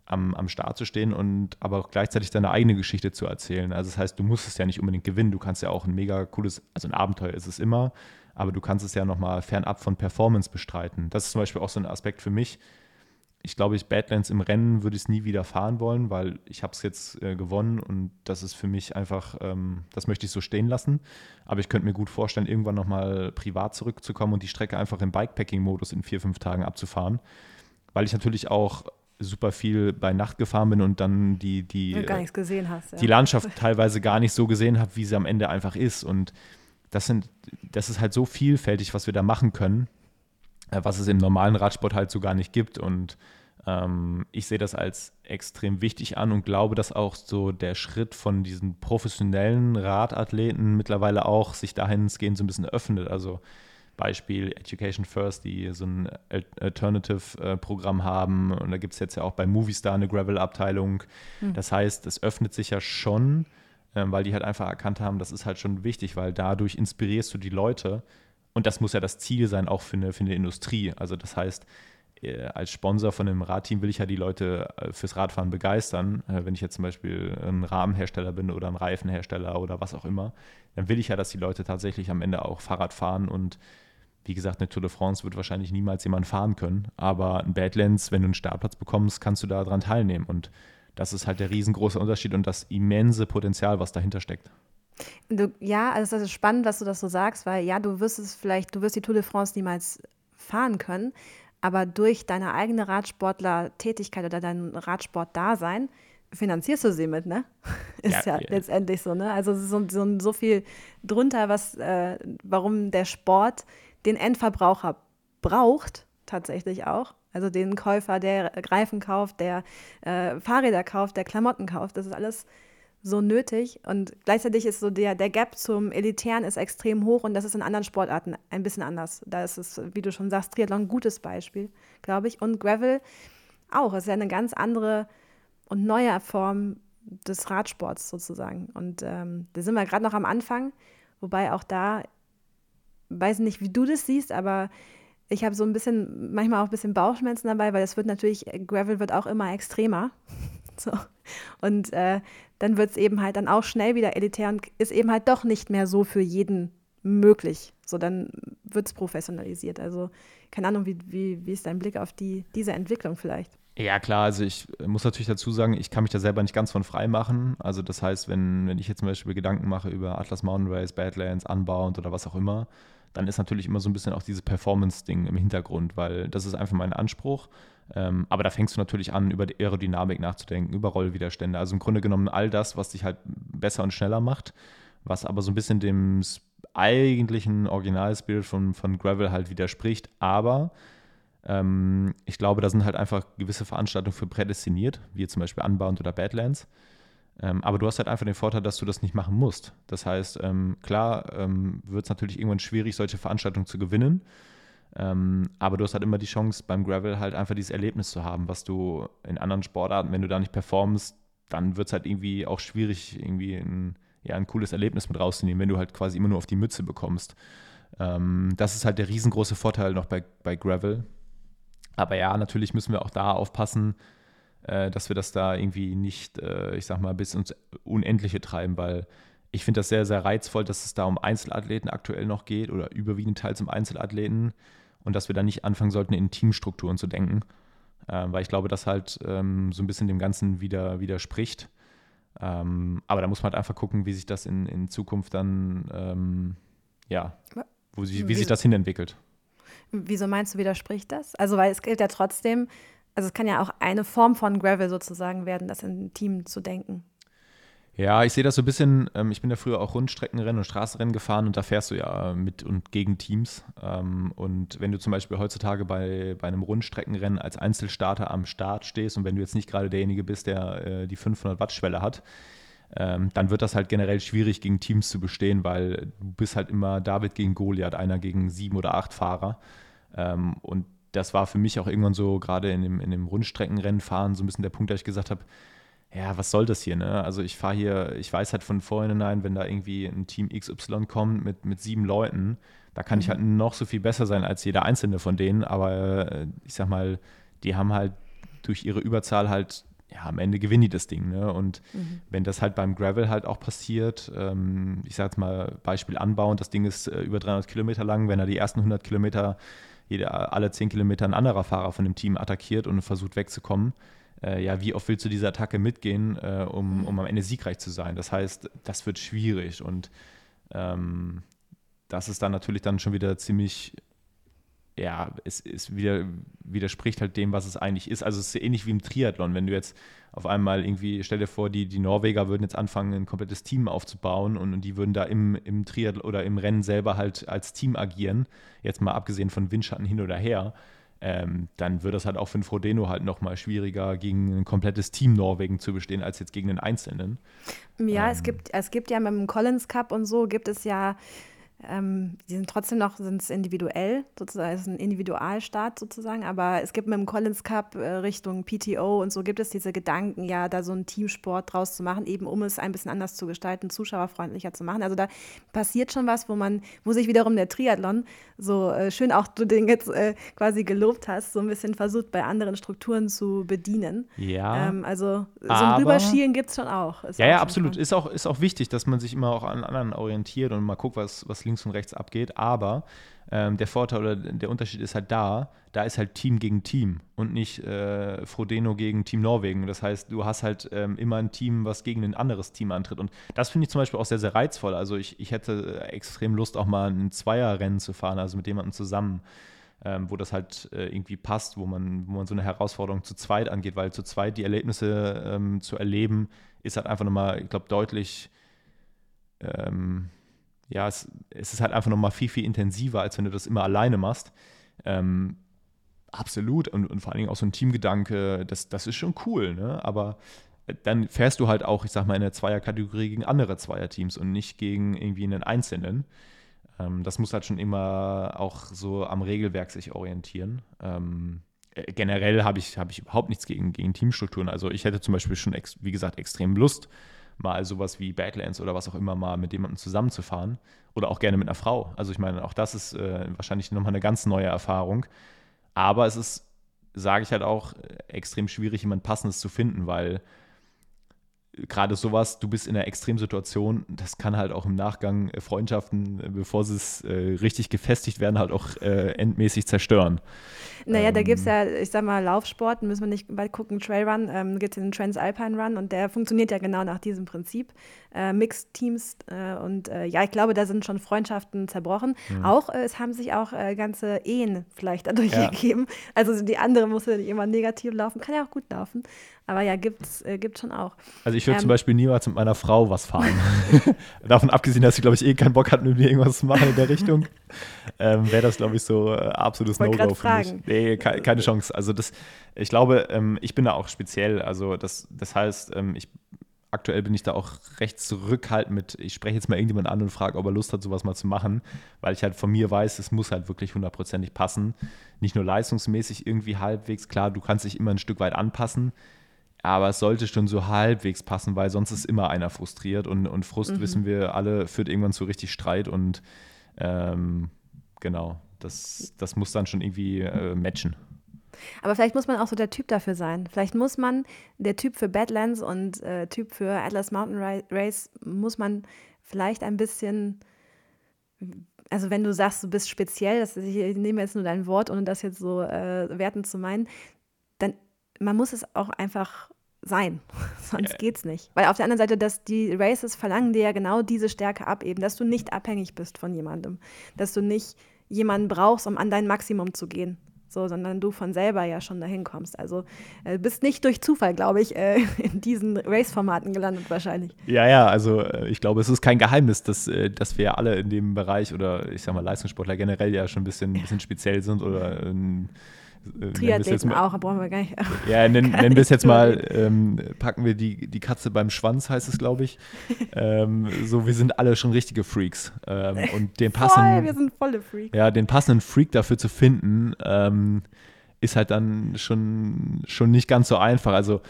am, am Start zu stehen und aber auch gleichzeitig deine eigene Geschichte zu erzählen. Also das heißt, du musst es ja nicht unbedingt gewinnen, du kannst ja auch ein mega cooles, also ein Abenteuer ist es immer, aber du kannst es ja nochmal fernab von Performance bestreiten. Das ist zum Beispiel auch so ein Aspekt für mich. Ich glaube, ich Badlands im Rennen würde ich es nie wieder fahren wollen, weil ich habe es jetzt äh, gewonnen und das ist für mich einfach, ähm, das möchte ich so stehen lassen. Aber ich könnte mir gut vorstellen, irgendwann nochmal privat zurückzukommen und die Strecke einfach im Bikepacking-Modus in vier, fünf Tagen abzufahren. Weil ich natürlich auch super viel bei Nacht gefahren bin und dann die, die, gesehen hast, ja. die Landschaft teilweise gar nicht so gesehen habe, wie sie am Ende einfach ist. Und das sind, das ist halt so vielfältig, was wir da machen können, äh, was es im normalen Radsport halt so gar nicht gibt. Und ähm, ich sehe das als extrem wichtig an und glaube, dass auch so der Schritt von diesen professionellen Radathleten mittlerweile auch sich dahingehend so ein bisschen öffnet. Also Beispiel Education First, die so ein Alternative-Programm haben. Und da gibt es jetzt ja auch bei Movistar eine Gravel-Abteilung. Mhm. Das heißt, es öffnet sich ja schon, ähm, weil die halt einfach erkannt haben, das ist halt schon wichtig, weil dadurch inspirierst du die Leute. Und das muss ja das Ziel sein, auch für eine, für eine Industrie. Also das heißt, äh, als Sponsor von einem Radteam will ich ja die Leute äh, fürs Radfahren begeistern. Äh, wenn ich jetzt zum Beispiel ein Rahmenhersteller bin oder ein Reifenhersteller oder was auch immer, dann will ich ja, dass die Leute tatsächlich am Ende auch Fahrrad fahren und wie gesagt, eine Tour de France wird wahrscheinlich niemals jemand fahren können, aber ein Badlands, wenn du einen Startplatz bekommst, kannst du daran teilnehmen. Und das ist halt der riesengroße Unterschied und das immense Potenzial, was dahinter steckt. Du, ja, also es ist spannend, dass du das so sagst, weil ja, du wirst es vielleicht, du wirst die Tour de France niemals fahren können, aber durch deine eigene Radsportler-Tätigkeit oder dein Radsport-Dasein finanzierst du sie mit, ne? Ist ja, ja letztendlich so, ne? Also es ist so, so, so viel drunter, was, äh, warum der Sport den Endverbraucher braucht, tatsächlich auch. Also den Käufer, der Reifen kauft, der äh, Fahrräder kauft, der Klamotten kauft. Das ist alles so nötig und gleichzeitig ist so der, der Gap zum Elitären ist extrem hoch und das ist in anderen Sportarten ein bisschen anders. Da ist es, wie du schon sagst, Triathlon ein gutes Beispiel, glaube ich. Und Gravel auch. Es ist ja eine ganz andere und neue Form des Radsports sozusagen. Und ähm, da sind wir gerade noch am Anfang, wobei auch da, weiß nicht, wie du das siehst, aber ich habe so ein bisschen, manchmal auch ein bisschen Bauchschmerzen dabei, weil es wird natürlich, Gravel wird auch immer extremer. so. Und äh, dann wird es eben halt dann auch schnell wieder elitär und ist eben halt doch nicht mehr so für jeden möglich. So, dann wird es professionalisiert. Also, keine Ahnung, wie, wie, wie ist dein Blick auf die, diese Entwicklung vielleicht? Ja, klar, also ich muss natürlich dazu sagen, ich kann mich da selber nicht ganz von frei machen. Also das heißt, wenn, wenn ich jetzt zum Beispiel Gedanken mache über Atlas Mountain Race, Badlands, Unbound oder was auch immer, dann ist natürlich immer so ein bisschen auch dieses Performance-Ding im Hintergrund, weil das ist einfach mein Anspruch. Ähm, aber da fängst du natürlich an, über die Aerodynamik nachzudenken, über Rollwiderstände. Also im Grunde genommen all das, was dich halt besser und schneller macht, was aber so ein bisschen dem eigentlichen Originalspirit von, von Gravel halt widerspricht. Aber ähm, ich glaube, da sind halt einfach gewisse Veranstaltungen für prädestiniert, wie zum Beispiel Unbound oder Badlands. Ähm, aber du hast halt einfach den Vorteil, dass du das nicht machen musst. Das heißt, ähm, klar ähm, wird es natürlich irgendwann schwierig, solche Veranstaltungen zu gewinnen. Ähm, aber du hast halt immer die Chance, beim Gravel halt einfach dieses Erlebnis zu haben, was du in anderen Sportarten, wenn du da nicht performst, dann wird es halt irgendwie auch schwierig, irgendwie ein, ja, ein cooles Erlebnis mit rauszunehmen, wenn du halt quasi immer nur auf die Mütze bekommst. Ähm, das ist halt der riesengroße Vorteil noch bei, bei Gravel. Aber ja, natürlich müssen wir auch da aufpassen, äh, dass wir das da irgendwie nicht, äh, ich sag mal, bis ins Unendliche treiben, weil ich finde das sehr, sehr reizvoll, dass es da um Einzelathleten aktuell noch geht oder überwiegend teils um Einzelathleten und dass wir da nicht anfangen sollten, in Teamstrukturen zu denken, äh, weil ich glaube, das halt ähm, so ein bisschen dem Ganzen wieder, widerspricht. Ähm, aber da muss man halt einfach gucken, wie sich das in, in Zukunft dann, ähm, ja, wo sich, wie sich das hinentwickelt. Wieso meinst du, widerspricht das? Also, weil es gilt ja trotzdem, also es kann ja auch eine Form von Gravel sozusagen werden, das in Team zu denken. Ja, ich sehe das so ein bisschen, ähm, ich bin ja früher auch Rundstreckenrennen und Straßenrennen gefahren und da fährst du ja mit und gegen Teams. Ähm, und wenn du zum Beispiel heutzutage bei, bei einem Rundstreckenrennen als Einzelstarter am Start stehst und wenn du jetzt nicht gerade derjenige bist, der äh, die 500 Watt Schwelle hat, ähm, dann wird das halt generell schwierig gegen Teams zu bestehen, weil du bist halt immer David gegen Goliath, einer gegen sieben oder acht Fahrer. Ähm, und das war für mich auch irgendwann so, gerade in dem, in dem Rundstreckenrennen fahren, so ein bisschen der Punkt, da ich gesagt habe, ja, was soll das hier, ne? Also ich fahre hier, ich weiß halt von vornherein, wenn da irgendwie ein Team XY kommt mit, mit sieben Leuten, da kann mhm. ich halt noch so viel besser sein als jeder einzelne von denen, aber äh, ich sag mal, die haben halt durch ihre Überzahl halt, ja, am Ende gewinnen die das Ding, ne? Und mhm. wenn das halt beim Gravel halt auch passiert, ähm, ich sag jetzt mal Beispiel anbauen, das Ding ist äh, über 300 Kilometer lang, wenn er die ersten 100 Kilometer jeder, alle 10 Kilometer ein anderer Fahrer von dem Team attackiert und versucht wegzukommen, äh, ja, wie oft willst du diese Attacke mitgehen, äh, um, um am Ende siegreich zu sein? Das heißt, das wird schwierig und ähm, das ist dann natürlich dann schon wieder ziemlich, ja, es, es wieder, widerspricht halt dem, was es eigentlich ist. Also es ist ähnlich wie im Triathlon, wenn du jetzt auf einmal irgendwie, stell dir vor, die, die Norweger würden jetzt anfangen, ein komplettes Team aufzubauen und, und die würden da im, im Triathlon oder im Rennen selber halt als Team agieren, jetzt mal abgesehen von Windschatten hin oder her ähm, dann wird es halt auch für den Frodeno halt nochmal schwieriger, gegen ein komplettes Team Norwegen zu bestehen, als jetzt gegen den Einzelnen. Ja, ähm. es, gibt, es gibt ja mit dem Collins Cup und so, gibt es ja ähm, die sind trotzdem noch sind individuell, sozusagen, es ist ein Individualstaat sozusagen, aber es gibt mit dem Collins Cup äh, Richtung PTO und so gibt es diese Gedanken, ja, da so einen Teamsport draus zu machen, eben um es ein bisschen anders zu gestalten, zuschauerfreundlicher zu machen. Also da passiert schon was, wo man, wo sich wiederum der Triathlon so äh, schön auch du den jetzt äh, quasi gelobt hast, so ein bisschen versucht, bei anderen Strukturen zu bedienen. Ja. Ähm, also so ein Rüberschielen gibt es schon auch. Ist ja, auch ja, absolut. Ist auch, ist auch wichtig, dass man sich immer auch an anderen orientiert und mal guckt, was, was links und rechts abgeht. Aber ähm, der Vorteil oder der Unterschied ist halt da, da ist halt Team gegen Team und nicht äh, Frodeno gegen Team Norwegen. Das heißt, du hast halt ähm, immer ein Team, was gegen ein anderes Team antritt. Und das finde ich zum Beispiel auch sehr, sehr reizvoll. Also ich, ich hätte extrem Lust, auch mal ein Zweierrennen zu fahren, also mit jemandem zusammen. Ähm, wo das halt äh, irgendwie passt, wo man, wo man so eine Herausforderung zu zweit angeht, weil zu zweit die Erlebnisse ähm, zu erleben, ist halt einfach nochmal, ich glaube, deutlich ähm, ja, es, es ist halt einfach nochmal viel, viel intensiver, als wenn du das immer alleine machst. Ähm, absolut. Und, und, vor allen Dingen auch so ein Teamgedanke, das, das ist schon cool, ne? Aber dann fährst du halt auch, ich sag mal, in der Zweierkategorie gegen andere Zweierteams und nicht gegen irgendwie einen Einzelnen. Ähm, das muss halt schon immer auch so am Regelwerk sich orientieren. Ähm, äh, generell habe ich, hab ich überhaupt nichts gegen, gegen Teamstrukturen. Also ich hätte zum Beispiel schon, wie gesagt, extrem Lust, mal sowas wie Badlands oder was auch immer mal mit jemandem zusammenzufahren. Oder auch gerne mit einer Frau. Also ich meine, auch das ist äh, wahrscheinlich nochmal eine ganz neue Erfahrung. Aber es ist, sage ich halt auch, extrem schwierig, jemand Passendes zu finden, weil gerade sowas, du bist in einer Extremsituation, das kann halt auch im Nachgang äh, Freundschaften, äh, bevor sie es äh, richtig gefestigt werden, halt auch äh, endmäßig zerstören. Naja, ähm, da gibt es ja, ich sag mal, Laufsport, müssen wir nicht bald gucken, Trailrun, ähm, gibt es den Transalpine Run und der funktioniert ja genau nach diesem Prinzip. Äh, Mixed Teams äh, und äh, ja, ich glaube, da sind schon Freundschaften zerbrochen. Mhm. Auch, es haben sich auch ganze Ehen vielleicht dadurch ja. ergeben. Also die andere muss ja nicht immer negativ laufen, kann ja auch gut laufen. Aber ja, gibt's, äh, gibt schon auch. Also ich würde ähm, zum Beispiel niemals mit meiner Frau was fahren. Davon abgesehen, dass sie, glaube ich, eh keinen Bock hat, mit mir irgendwas zu machen in der Richtung, ähm, wäre das, glaube ich, so äh, absolutes No-Go für mich. Nee, ke keine Chance. Also das, ich glaube, ähm, ich bin da auch speziell. Also das, das heißt, ähm, ich aktuell bin ich da auch recht zurückhaltend mit, ich spreche jetzt mal irgendjemand an und frage, ob er Lust hat, sowas mal zu machen, weil ich halt von mir weiß, es muss halt wirklich hundertprozentig passen. Nicht nur leistungsmäßig irgendwie halbwegs, klar, du kannst dich immer ein Stück weit anpassen, aber es sollte schon so halbwegs passen, weil sonst ist immer einer frustriert und, und Frust, mhm. wissen wir alle, führt irgendwann zu richtig Streit und ähm, genau, das, das muss dann schon irgendwie äh, matchen. Aber vielleicht muss man auch so der Typ dafür sein. Vielleicht muss man der Typ für Badlands und äh, Typ für Atlas Mountain Race, muss man vielleicht ein bisschen, also wenn du sagst, du bist speziell, das, ich nehme jetzt nur dein Wort, ohne das jetzt so äh, wertend zu meinen, dann man muss es auch einfach sein. Sonst geht es nicht. Weil auf der anderen Seite, dass die Races verlangen dir ja genau diese Stärke ab, eben, dass du nicht abhängig bist von jemandem. Dass du nicht jemanden brauchst, um an dein Maximum zu gehen. So, sondern du von selber ja schon dahin kommst. Also äh, bist nicht durch Zufall, glaube ich, äh, in diesen Race-Formaten gelandet wahrscheinlich. Ja, ja, also äh, ich glaube, es ist kein Geheimnis, dass, äh, dass wir alle in dem Bereich oder ich sag mal Leistungssportler generell ja schon ein bisschen, ein bisschen speziell sind oder äh, Triathleten mal, auch, brauchen wir gar nicht. Ja, nennen, nennen wir es jetzt mal, ähm, packen wir die, die Katze beim Schwanz, heißt es, glaube ich. ähm, so, wir sind alle schon richtige Freaks. Ähm, und den passenden, Voll, wir sind volle Freaks. Ja, den passenden Freak dafür zu finden, ähm, ist halt dann schon, schon nicht ganz so einfach. Also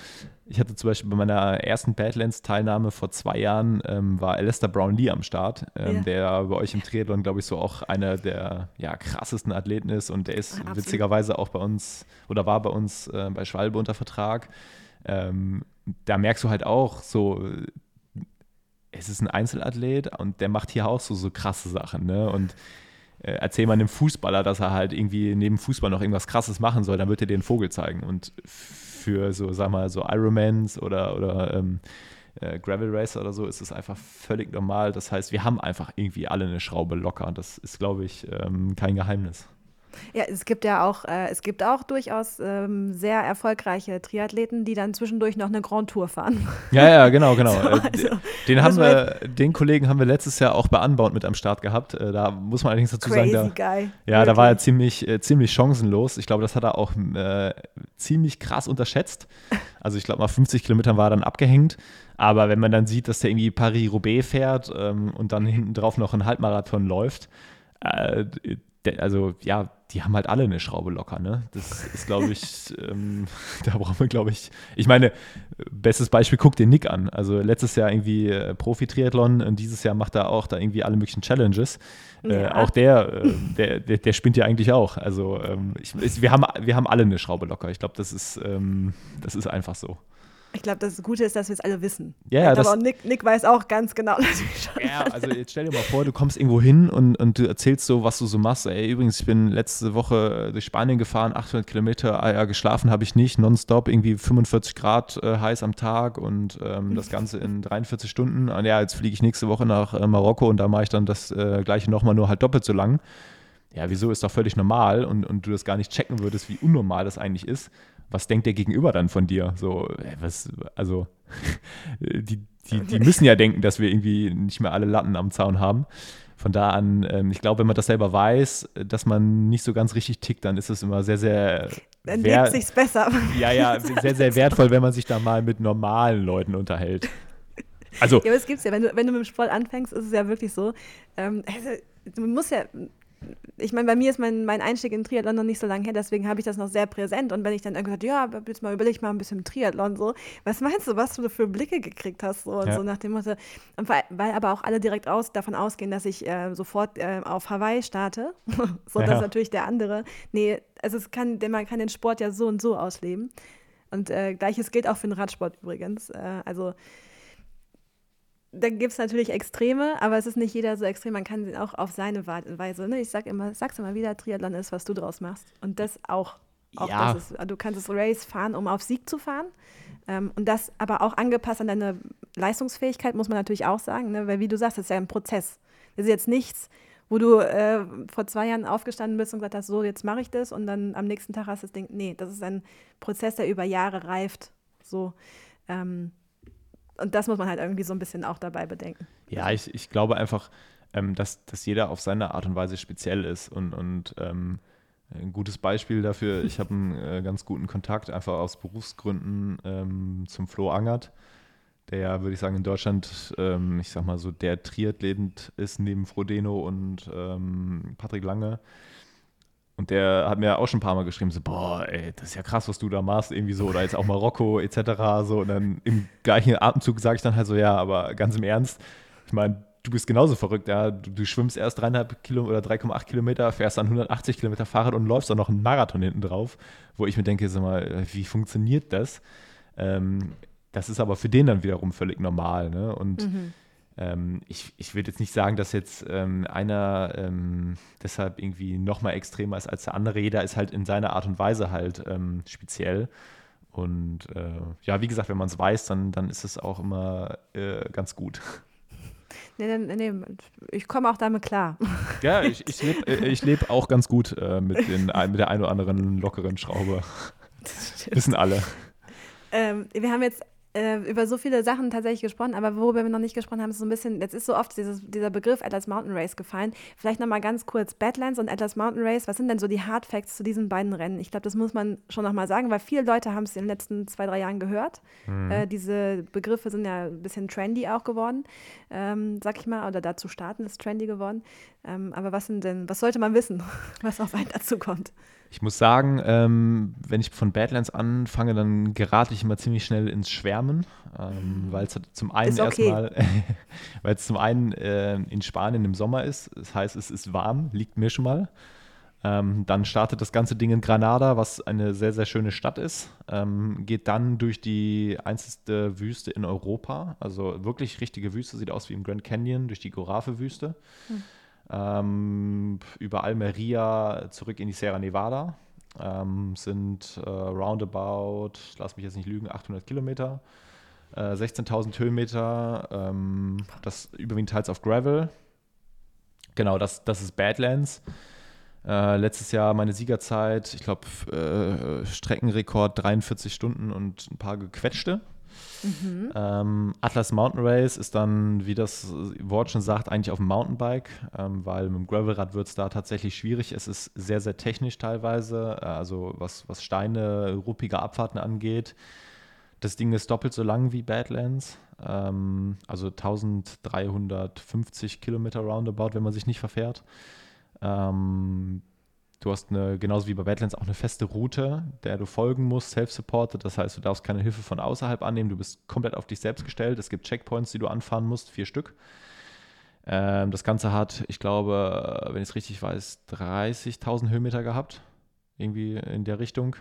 ich hatte zum Beispiel bei meiner ersten Badlands-Teilnahme vor zwei Jahren ähm, war Alistair Brownlee am Start, ähm, ja. der bei euch im Triathlon, glaube ich, so auch einer der ja, krassesten Athleten ist und der ist Ach, witzigerweise auch bei uns oder war bei uns äh, bei Schwalbe unter Vertrag. Ähm, da merkst du halt auch so, es ist ein Einzelathlet und der macht hier auch so, so krasse Sachen, ne? Und äh, erzähl mal einem Fußballer, dass er halt irgendwie neben Fußball noch irgendwas krasses machen soll, dann wird er dir den Vogel zeigen. Und für so, sag mal, so Ironmans oder, oder ähm, äh, Gravel Racer oder so ist es einfach völlig normal. Das heißt, wir haben einfach irgendwie alle eine Schraube locker. Das ist, glaube ich, ähm, kein Geheimnis. Ja, es gibt ja auch, äh, es gibt auch durchaus ähm, sehr erfolgreiche Triathleten, die dann zwischendurch noch eine Grand Tour fahren. Ja, ja, genau, genau. So, äh, also, den haben wir, den Kollegen haben wir letztes Jahr auch bei Unbound mit am Start gehabt. Äh, da muss man allerdings dazu Crazy sagen, da, guy. ja, Wirklich. da war er ziemlich, äh, ziemlich chancenlos. Ich glaube, das hat er auch äh, ziemlich krass unterschätzt. Also ich glaube, mal 50 Kilometern war er dann abgehängt. Aber wenn man dann sieht, dass der irgendwie Paris-Roubaix fährt ähm, und dann hinten drauf noch einen Halbmarathon läuft, äh, also ja, die haben halt alle eine Schraube locker, ne? Das ist, glaube ich, ähm, da brauchen wir, glaube ich, ich meine, bestes Beispiel, guck den Nick an. Also letztes Jahr irgendwie äh, Profi-Triathlon und dieses Jahr macht er auch da irgendwie alle möglichen Challenges. Äh, ja. auch der, äh, der, der, der, spinnt ja eigentlich auch. Also ähm, ich, wir, haben, wir haben alle eine Schraube locker. Ich glaube, das, ist, ähm, das ist einfach so. Ich glaube, das Gute ist, dass wir es alle wissen. Ja, ja aber Nick, Nick, weiß auch ganz genau, dass wir schon. Ja, also jetzt stell dir mal vor, du kommst irgendwo hin und, und du erzählst so, was du so machst. Ey, übrigens, ich bin letzte Woche durch Spanien gefahren, 800 Kilometer, ah, ja, geschlafen habe ich nicht, nonstop, irgendwie 45 Grad äh, heiß am Tag und ähm, das Ganze in 43 Stunden. Und ja, jetzt fliege ich nächste Woche nach äh, Marokko und da mache ich dann das äh, Gleiche nochmal, nur halt doppelt so lang. Ja, wieso ist doch völlig normal und, und du das gar nicht checken würdest, wie unnormal das eigentlich ist was denkt der Gegenüber dann von dir? So, was, also, die, die, die müssen ja denken, dass wir irgendwie nicht mehr alle Latten am Zaun haben. von da an, ähm, ich glaube, wenn man das selber weiß, dass man nicht so ganz richtig tickt, dann ist es immer sehr, sehr. Dann lebt sich's besser. Ja, ja, sehr, sehr wertvoll, wenn man sich da mal mit normalen Leuten unterhält. Also, ja, aber es gibt's ja, wenn du, wenn du mit dem Sport anfängst, ist es ja wirklich so. Ähm, also, du musst ja, ich meine, bei mir ist mein, mein Einstieg in Triathlon noch nicht so lange her, deswegen habe ich das noch sehr präsent. Und wenn ich dann irgendwie sage, ja, jetzt mal überleg mal ein bisschen Triathlon so, was meinst du, was du für Blicke gekriegt hast? So, ja. so nach dem Motto, weil, weil, aber auch alle direkt aus, davon ausgehen, dass ich äh, sofort äh, auf Hawaii starte. so, ja. das ist natürlich der andere. Nee, also es kann, man kann den Sport ja so und so ausleben. Und äh, gleiches gilt auch für den Radsport übrigens. Äh, also da gibt es natürlich Extreme, aber es ist nicht jeder so extrem. Man kann auch auf seine Weise. Ne? Ich sag immer, sag's immer wieder, Triathlon ist, was du draus machst. Und das auch. auch ja. Ist, du kannst das Race fahren, um auf Sieg zu fahren. Ähm, und das aber auch angepasst an deine Leistungsfähigkeit, muss man natürlich auch sagen. Ne? Weil, wie du sagst, das ist ja ein Prozess. Das ist jetzt nichts, wo du äh, vor zwei Jahren aufgestanden bist und gesagt hast, so, jetzt mache ich das. Und dann am nächsten Tag hast du das Ding. Nee, das ist ein Prozess, der über Jahre reift. So. Ähm, und das muss man halt irgendwie so ein bisschen auch dabei bedenken. Ja, ich, ich glaube einfach, ähm, dass, dass jeder auf seine Art und Weise speziell ist. Und, und ähm, ein gutes Beispiel dafür, ich habe einen äh, ganz guten Kontakt einfach aus Berufsgründen ähm, zum Flo Angert, der ja, würde ich sagen, in Deutschland, ähm, ich sag mal so, der Triathlet ist neben Frodeno und ähm, Patrick Lange. Und der hat mir auch schon ein paar Mal geschrieben, so, boah, ey, das ist ja krass, was du da machst, irgendwie so, oder jetzt auch Marokko etc. So, und dann im gleichen Atemzug sage ich dann halt so, ja, aber ganz im Ernst, ich meine, du bist genauso verrückt, ja. Du, du schwimmst erst dreieinhalb Kilo oder 3,8 Kilometer, fährst dann 180 Kilometer Fahrrad und läufst auch noch einen Marathon hinten drauf, wo ich mir denke, sag mal, wie funktioniert das? Ähm, das ist aber für den dann wiederum völlig normal, ne? Und mhm ähm, ich, ich würde jetzt nicht sagen, dass jetzt ähm, einer ähm, deshalb irgendwie noch mal extremer ist als der andere. Jeder ist halt in seiner Art und Weise halt ähm, speziell. Und äh, ja, wie gesagt, wenn man es weiß, dann, dann ist es auch immer äh, ganz gut. Nee, nee, nee, ich komme auch damit klar. Ja, ich, ich lebe äh, leb auch ganz gut äh, mit, den, mit der einen oder anderen lockeren Schraube. Wissen alle. Ähm, wir haben jetzt äh, über so viele Sachen tatsächlich gesprochen, aber worüber wir noch nicht gesprochen haben, ist so ein bisschen, jetzt ist so oft dieses, dieser Begriff Atlas Mountain Race gefallen. Vielleicht nochmal ganz kurz, Badlands und Atlas Mountain Race, was sind denn so die Hard Facts zu diesen beiden Rennen? Ich glaube, das muss man schon nochmal sagen, weil viele Leute haben es in den letzten zwei, drei Jahren gehört. Mhm. Äh, diese Begriffe sind ja ein bisschen trendy auch geworden, ähm, sag ich mal, oder dazu starten ist trendy geworden. Ähm, aber was sind denn, was sollte man wissen, was auf einen dazu kommt? Ich muss sagen, ähm, wenn ich von Badlands anfange, dann gerate ich immer ziemlich schnell ins Schwärmen, ähm, weil es zum einen okay. erstmal, weil es zum einen äh, in Spanien im Sommer ist. Das heißt, es ist warm, liegt mir schon mal. Ähm, dann startet das ganze Ding in Granada, was eine sehr, sehr schöne Stadt ist. Ähm, geht dann durch die einzigste Wüste in Europa. Also wirklich richtige Wüste, sieht aus wie im Grand Canyon, durch die Gorafe-Wüste. Hm ähm, über Almeria zurück in die Sierra Nevada. Ähm, sind äh, roundabout, lass mich jetzt nicht lügen, 800 Kilometer, äh, 16.000 Höhenmeter, ähm, das überwiegend teils auf Gravel. Genau, das, das ist Badlands. Äh, letztes Jahr meine Siegerzeit, ich glaube, äh, Streckenrekord 43 Stunden und ein paar gequetschte. Mhm. Ähm, Atlas Mountain Race ist dann, wie das Wort schon sagt, eigentlich auf dem Mountainbike, ähm, weil mit dem Gravelrad wird es da tatsächlich schwierig. Es ist sehr, sehr technisch teilweise, äh, also was, was Steine, ruppige Abfahrten angeht. Das Ding ist doppelt so lang wie Badlands, ähm, also 1350 Kilometer roundabout, wenn man sich nicht verfährt. Ähm, Du hast eine, genauso wie bei Badlands auch eine feste Route, der du folgen musst, self-supported. Das heißt, du darfst keine Hilfe von außerhalb annehmen. Du bist komplett auf dich selbst gestellt. Es gibt Checkpoints, die du anfahren musst, vier Stück. Ähm, das Ganze hat, ich glaube, wenn ich es richtig weiß, 30.000 Höhenmeter gehabt. Irgendwie in der Richtung.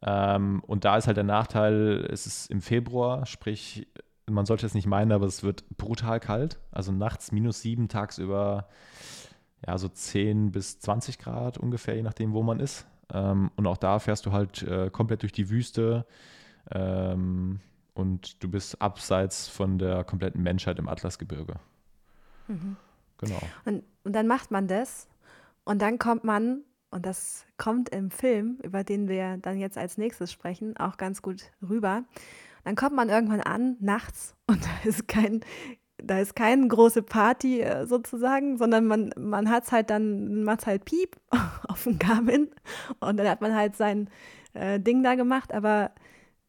Ähm, und da ist halt der Nachteil, es ist im Februar, sprich, man sollte es nicht meinen, aber es wird brutal kalt. Also nachts minus sieben, tagsüber ja, so 10 bis 20 Grad ungefähr, je nachdem, wo man ist. Ähm, und auch da fährst du halt äh, komplett durch die Wüste ähm, und du bist abseits von der kompletten Menschheit im Atlasgebirge. Mhm. Genau. Und, und dann macht man das und dann kommt man, und das kommt im Film, über den wir dann jetzt als nächstes sprechen, auch ganz gut rüber. Dann kommt man irgendwann an, nachts, und da ist kein, da ist keine große Party äh, sozusagen, sondern man, man hat es halt dann, macht halt Piep auf dem Garmin und dann hat man halt sein äh, Ding da gemacht, aber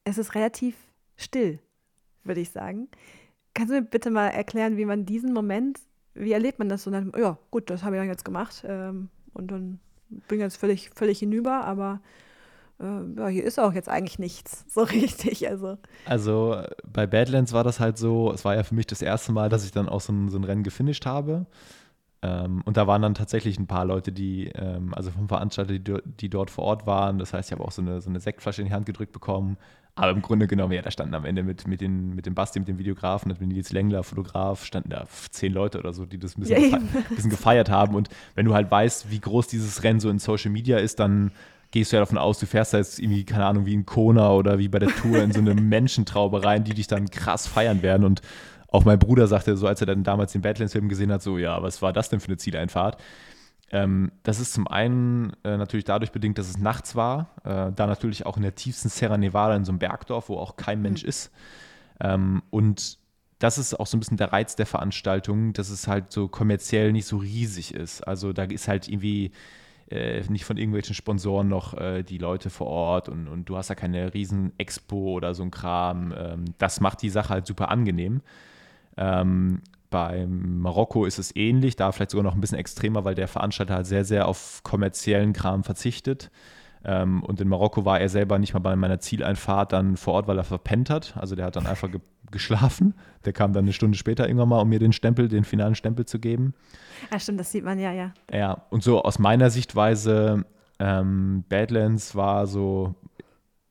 es ist relativ still, würde ich sagen. Kannst du mir bitte mal erklären, wie man diesen Moment, wie erlebt man das? Und dann, ja, gut, das habe ich dann jetzt gemacht ähm, und dann bin ich jetzt völlig, völlig hinüber, aber ja, hier ist auch jetzt eigentlich nichts so richtig. Also. also bei Badlands war das halt so, es war ja für mich das erste Mal, dass ich dann auch so ein, so ein Rennen gefinisht habe. Ähm, und da waren dann tatsächlich ein paar Leute, die, ähm, also vom Veranstalter, die, die, dort vor Ort waren. Das heißt, ich habe auch so eine, so eine Sektflasche in die Hand gedrückt bekommen. Aber im Grunde genommen, ja, da standen am Ende mit, mit, den, mit dem Basti, mit dem Videografen, mit dem Nils Längler, Fotograf, standen da zehn Leute oder so, die das ein bisschen, ja, gefeiert, bisschen gefeiert haben. Und wenn du halt weißt, wie groß dieses Rennen so in Social Media ist, dann gehst du ja davon aus, du fährst da jetzt irgendwie, keine Ahnung, wie in Kona oder wie bei der Tour in so eine Menschentraube rein, die dich dann krass feiern werden. Und auch mein Bruder sagte so, als er dann damals den Badlands-Film gesehen hat, so, ja, was war das denn für eine Zieleinfahrt? Ähm, das ist zum einen äh, natürlich dadurch bedingt, dass es nachts war, äh, da natürlich auch in der tiefsten Sierra Nevada in so einem Bergdorf, wo auch kein Mensch mhm. ist. Ähm, und das ist auch so ein bisschen der Reiz der Veranstaltung, dass es halt so kommerziell nicht so riesig ist. Also da ist halt irgendwie äh, nicht von irgendwelchen Sponsoren noch äh, die Leute vor Ort und, und du hast da keine riesen Expo oder so ein Kram. Ähm, das macht die Sache halt super angenehm. Ähm, beim Marokko ist es ähnlich, da vielleicht sogar noch ein bisschen extremer, weil der Veranstalter halt sehr, sehr auf kommerziellen Kram verzichtet. Ähm, und in Marokko war er selber nicht mal bei meiner Zieleinfahrt dann vor Ort, weil er verpennt hat. Also der hat dann einfach geschlafen. Der kam dann eine Stunde später irgendwann mal, um mir den Stempel, den finalen Stempel zu geben. Ja, stimmt, das sieht man ja, ja. Ja, und so aus meiner Sichtweise, ähm, Badlands war so,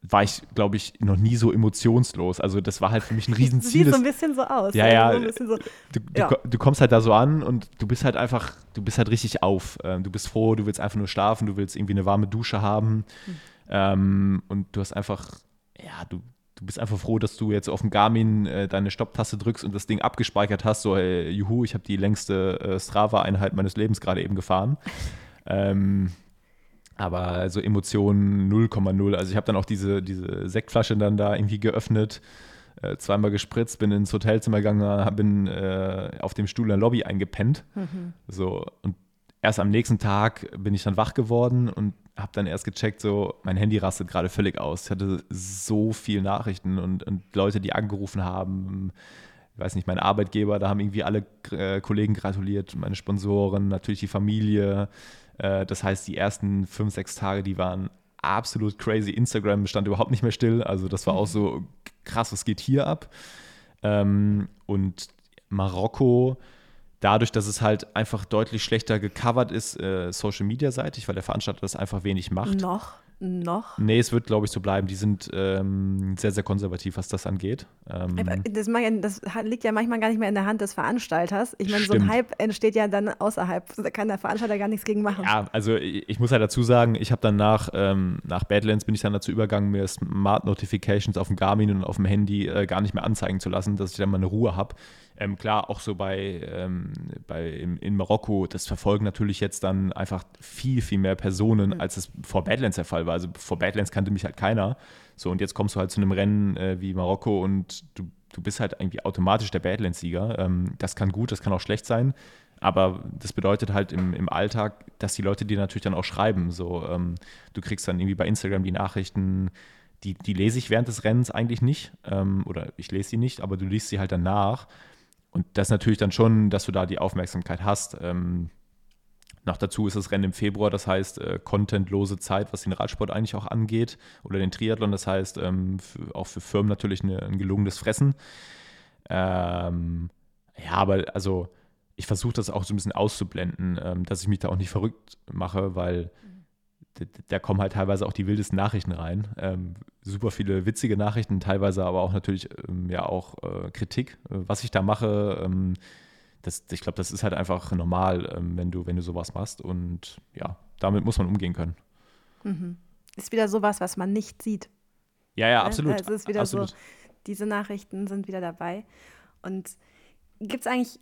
war ich, glaube ich, noch nie so emotionslos. Also das war halt für mich ein Riesenziel. Sieht so ein bisschen so aus. Ja, ja. So so, du, ja. Du, du, kommst halt da so an und du bist halt einfach, du bist halt richtig auf. Ähm, du bist froh, du willst einfach nur schlafen, du willst irgendwie eine warme Dusche haben. Hm. Ähm, und du hast einfach, ja, du, du bist einfach froh, dass du jetzt auf dem Garmin äh, deine Stopptaste drückst und das Ding abgespeichert hast. So, hey, juhu, ich habe die längste äh, Strava-Einheit meines Lebens gerade eben gefahren. ähm, aber so Emotionen 0,0. Also ich habe dann auch diese, diese Sektflasche dann da irgendwie geöffnet, äh, zweimal gespritzt, bin ins Hotelzimmer gegangen, bin äh, auf dem Stuhl in der Lobby eingepennt. Mhm. So, und erst am nächsten Tag bin ich dann wach geworden und habe dann erst gecheckt, so mein Handy rastet gerade völlig aus. Ich hatte so viele Nachrichten und, und Leute, die angerufen haben. Ich weiß nicht, mein Arbeitgeber, da haben irgendwie alle äh, Kollegen gratuliert, meine Sponsoren, natürlich die Familie. Äh, das heißt, die ersten fünf, sechs Tage, die waren absolut crazy. Instagram stand überhaupt nicht mehr still. Also das war auch so krass, was geht hier ab. Ähm, und Marokko, dadurch, dass es halt einfach deutlich schlechter gecovert ist, äh, Social Media seitig, weil der Veranstalter das einfach wenig macht. Noch noch? Nee, es wird, glaube ich, so bleiben. Die sind ähm, sehr, sehr konservativ, was das angeht. Ähm, das, das, liegt ja manchmal gar nicht mehr in der Hand des Veranstalters. Ich meine, so ein Hype entsteht ja dann außerhalb. Da kann der Veranstalter gar nichts gegen machen. Ja, also ich, ich muss ja dazu sagen, ich habe dann nach, ähm, nach Badlands bin ich dann dazu übergegangen, mir Smart Notifications auf dem Garmin und auf dem Handy äh, gar nicht mehr anzeigen zu lassen, dass ich dann mal eine Ruhe habe. Ähm, klar, auch so bei, ähm, bei in, in, Marokko, das verfolgen natürlich jetzt dann einfach viel, viel mehr Personen, mhm. als es vor Badlands der Fall war. Also vor Badlands kannte mich halt keiner. So, und jetzt kommst du halt zu einem Rennen äh, wie Marokko und du, du bist halt irgendwie automatisch der Badlands-Sieger. Ähm, das kann gut, das kann auch schlecht sein. Aber das bedeutet halt im, im Alltag, dass die Leute dir natürlich dann auch schreiben. So, ähm, du kriegst dann irgendwie bei Instagram die Nachrichten, die, die lese ich während des Rennens eigentlich nicht. Ähm, oder ich lese sie nicht, aber du liest sie halt danach. Und das natürlich dann schon, dass du da die Aufmerksamkeit hast. Ähm, noch dazu ist das Rennen im Februar, das heißt äh, contentlose Zeit, was den Radsport eigentlich auch angeht, oder den Triathlon, das heißt ähm, für, auch für Firmen natürlich eine, ein gelungenes Fressen. Ähm, ja, aber also ich versuche das auch so ein bisschen auszublenden, ähm, dass ich mich da auch nicht verrückt mache, weil da kommen halt teilweise auch die wildesten Nachrichten rein. Ähm, super viele witzige Nachrichten, teilweise aber auch natürlich ähm, ja auch äh, Kritik, äh, was ich da mache. Ähm, das, ich glaube, das ist halt einfach normal, ähm, wenn du, wenn du sowas machst. Und ja, damit muss man umgehen können. Mhm. Ist wieder sowas, was man nicht sieht. Ja, ja, absolut. Also es ist wieder absolut. so, diese Nachrichten sind wieder dabei. Und gibt es eigentlich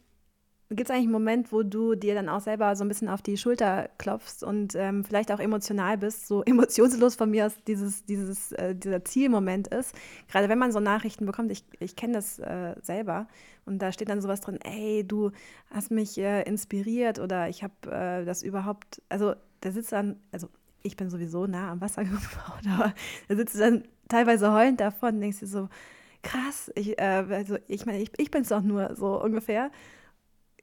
Gibt es eigentlich einen Moment, wo du dir dann auch selber so ein bisschen auf die Schulter klopfst und ähm, vielleicht auch emotional bist, so emotionslos von mir aus dieses, dieses, äh, dieser Zielmoment ist? Gerade wenn man so Nachrichten bekommt, ich, ich kenne das äh, selber und da steht dann sowas drin, ey, du hast mich äh, inspiriert oder ich habe äh, das überhaupt, also da sitzt dann, also ich bin sowieso nah am Wasser gebaut, aber da sitzt dann teilweise heulend davon und denkst dir so, krass, ich, äh, also ich meine, ich, ich bin es doch nur so ungefähr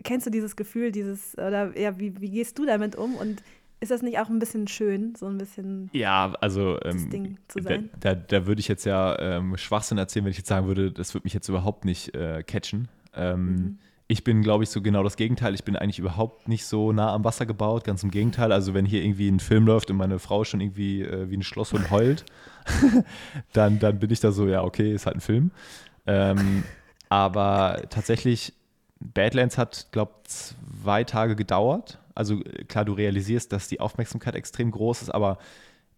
kennst du dieses Gefühl, dieses, oder ja, wie, wie gehst du damit um? Und ist das nicht auch ein bisschen schön, so ein bisschen ja, also, ähm, Ding zu sein? Da, da, da, würde ich jetzt ja ähm, Schwachsinn erzählen, wenn ich jetzt sagen würde, das würde mich jetzt überhaupt nicht äh, catchen. Ähm, mhm. Ich bin, glaube ich, so genau das Gegenteil. Ich bin eigentlich überhaupt nicht so nah am Wasser gebaut, ganz im Gegenteil. Also wenn hier irgendwie ein Film läuft und meine Frau schon irgendwie äh, wie ein Schlosshund heult, dann, dann bin ich da so, ja, okay, ist halt ein Film. Ähm, aber tatsächlich Badlands hat, glaube ich, zwei Tage gedauert. Also klar, du realisierst, dass die Aufmerksamkeit extrem groß ist, aber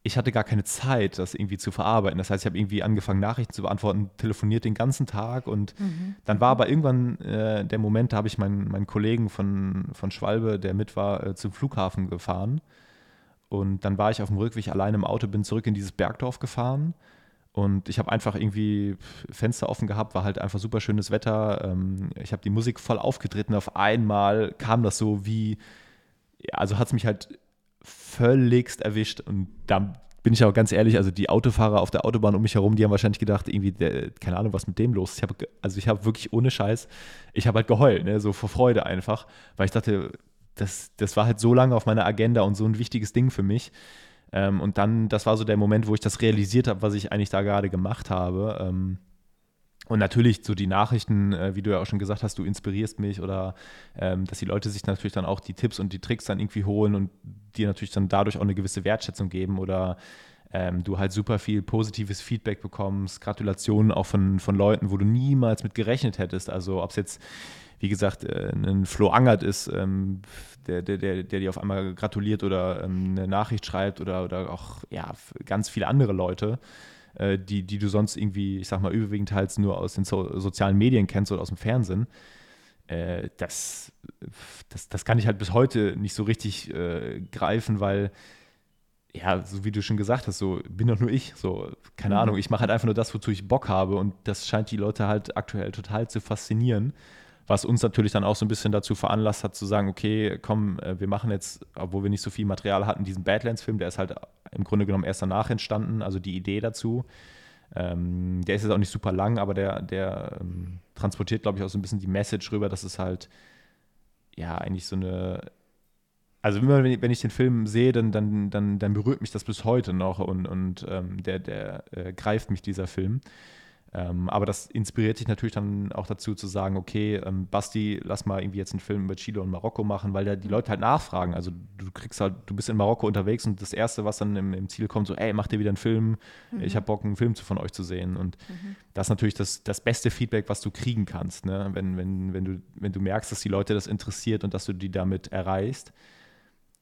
ich hatte gar keine Zeit, das irgendwie zu verarbeiten. Das heißt, ich habe irgendwie angefangen, Nachrichten zu beantworten, telefoniert den ganzen Tag und mhm. dann war aber irgendwann äh, der Moment, da habe ich meinen, meinen Kollegen von, von Schwalbe, der mit war, äh, zum Flughafen gefahren. Und dann war ich auf dem Rückweg allein im Auto, bin zurück in dieses Bergdorf gefahren und ich habe einfach irgendwie Fenster offen gehabt, war halt einfach super schönes Wetter. Ähm, ich habe die Musik voll aufgetreten. Auf einmal kam das so wie, also hat es mich halt völligst erwischt. Und da bin ich auch ganz ehrlich, also die Autofahrer auf der Autobahn um mich herum, die haben wahrscheinlich gedacht, irgendwie, der, keine Ahnung, was mit dem los ist. Ich hab, also ich habe wirklich ohne Scheiß, ich habe halt geheult, ne, so vor Freude einfach, weil ich dachte, das, das war halt so lange auf meiner Agenda und so ein wichtiges Ding für mich. Ähm, und dann, das war so der Moment, wo ich das realisiert habe, was ich eigentlich da gerade gemacht habe. Ähm, und natürlich so die Nachrichten, äh, wie du ja auch schon gesagt hast, du inspirierst mich oder ähm, dass die Leute sich natürlich dann auch die Tipps und die Tricks dann irgendwie holen und dir natürlich dann dadurch auch eine gewisse Wertschätzung geben oder ähm, du halt super viel positives Feedback bekommst, Gratulationen auch von, von Leuten, wo du niemals mit gerechnet hättest. Also ob es jetzt wie gesagt, äh, ein Flo Angert ist, ähm, der, der, der, der dir auf einmal gratuliert oder ähm, eine Nachricht schreibt oder, oder auch ja, ganz viele andere Leute, äh, die, die du sonst irgendwie, ich sag mal, überwiegend halt nur aus den so sozialen Medien kennst oder aus dem Fernsehen. Äh, das, das, das kann ich halt bis heute nicht so richtig äh, greifen, weil ja, so wie du schon gesagt hast, so bin doch nur ich. So, keine mhm. Ahnung, ich mache halt einfach nur das, wozu ich Bock habe und das scheint die Leute halt aktuell total zu faszinieren was uns natürlich dann auch so ein bisschen dazu veranlasst hat zu sagen, okay, komm, äh, wir machen jetzt, obwohl wir nicht so viel Material hatten, diesen Badlands-Film, der ist halt im Grunde genommen erst danach entstanden, also die Idee dazu. Ähm, der ist jetzt auch nicht super lang, aber der, der ähm, transportiert, glaube ich, auch so ein bisschen die Message rüber, dass es halt ja eigentlich so eine also immer wenn ich den Film sehe, dann, dann, dann, dann berührt mich das bis heute noch und, und ähm, der, der äh, greift mich, dieser Film. Ähm, aber das inspiriert dich natürlich dann auch dazu zu sagen, okay, ähm, Basti, lass mal irgendwie jetzt einen Film über Chile und Marokko machen, weil da die Leute halt nachfragen. Also du kriegst halt, du bist in Marokko unterwegs und das Erste, was dann im, im Ziel kommt, so, ey, macht ihr wieder einen Film? Mhm. Ich habe Bock, einen Film von euch zu sehen. Und mhm. das ist natürlich das, das beste Feedback, was du kriegen kannst, ne? wenn, wenn, wenn, du, wenn du merkst, dass die Leute das interessiert und dass du die damit erreichst.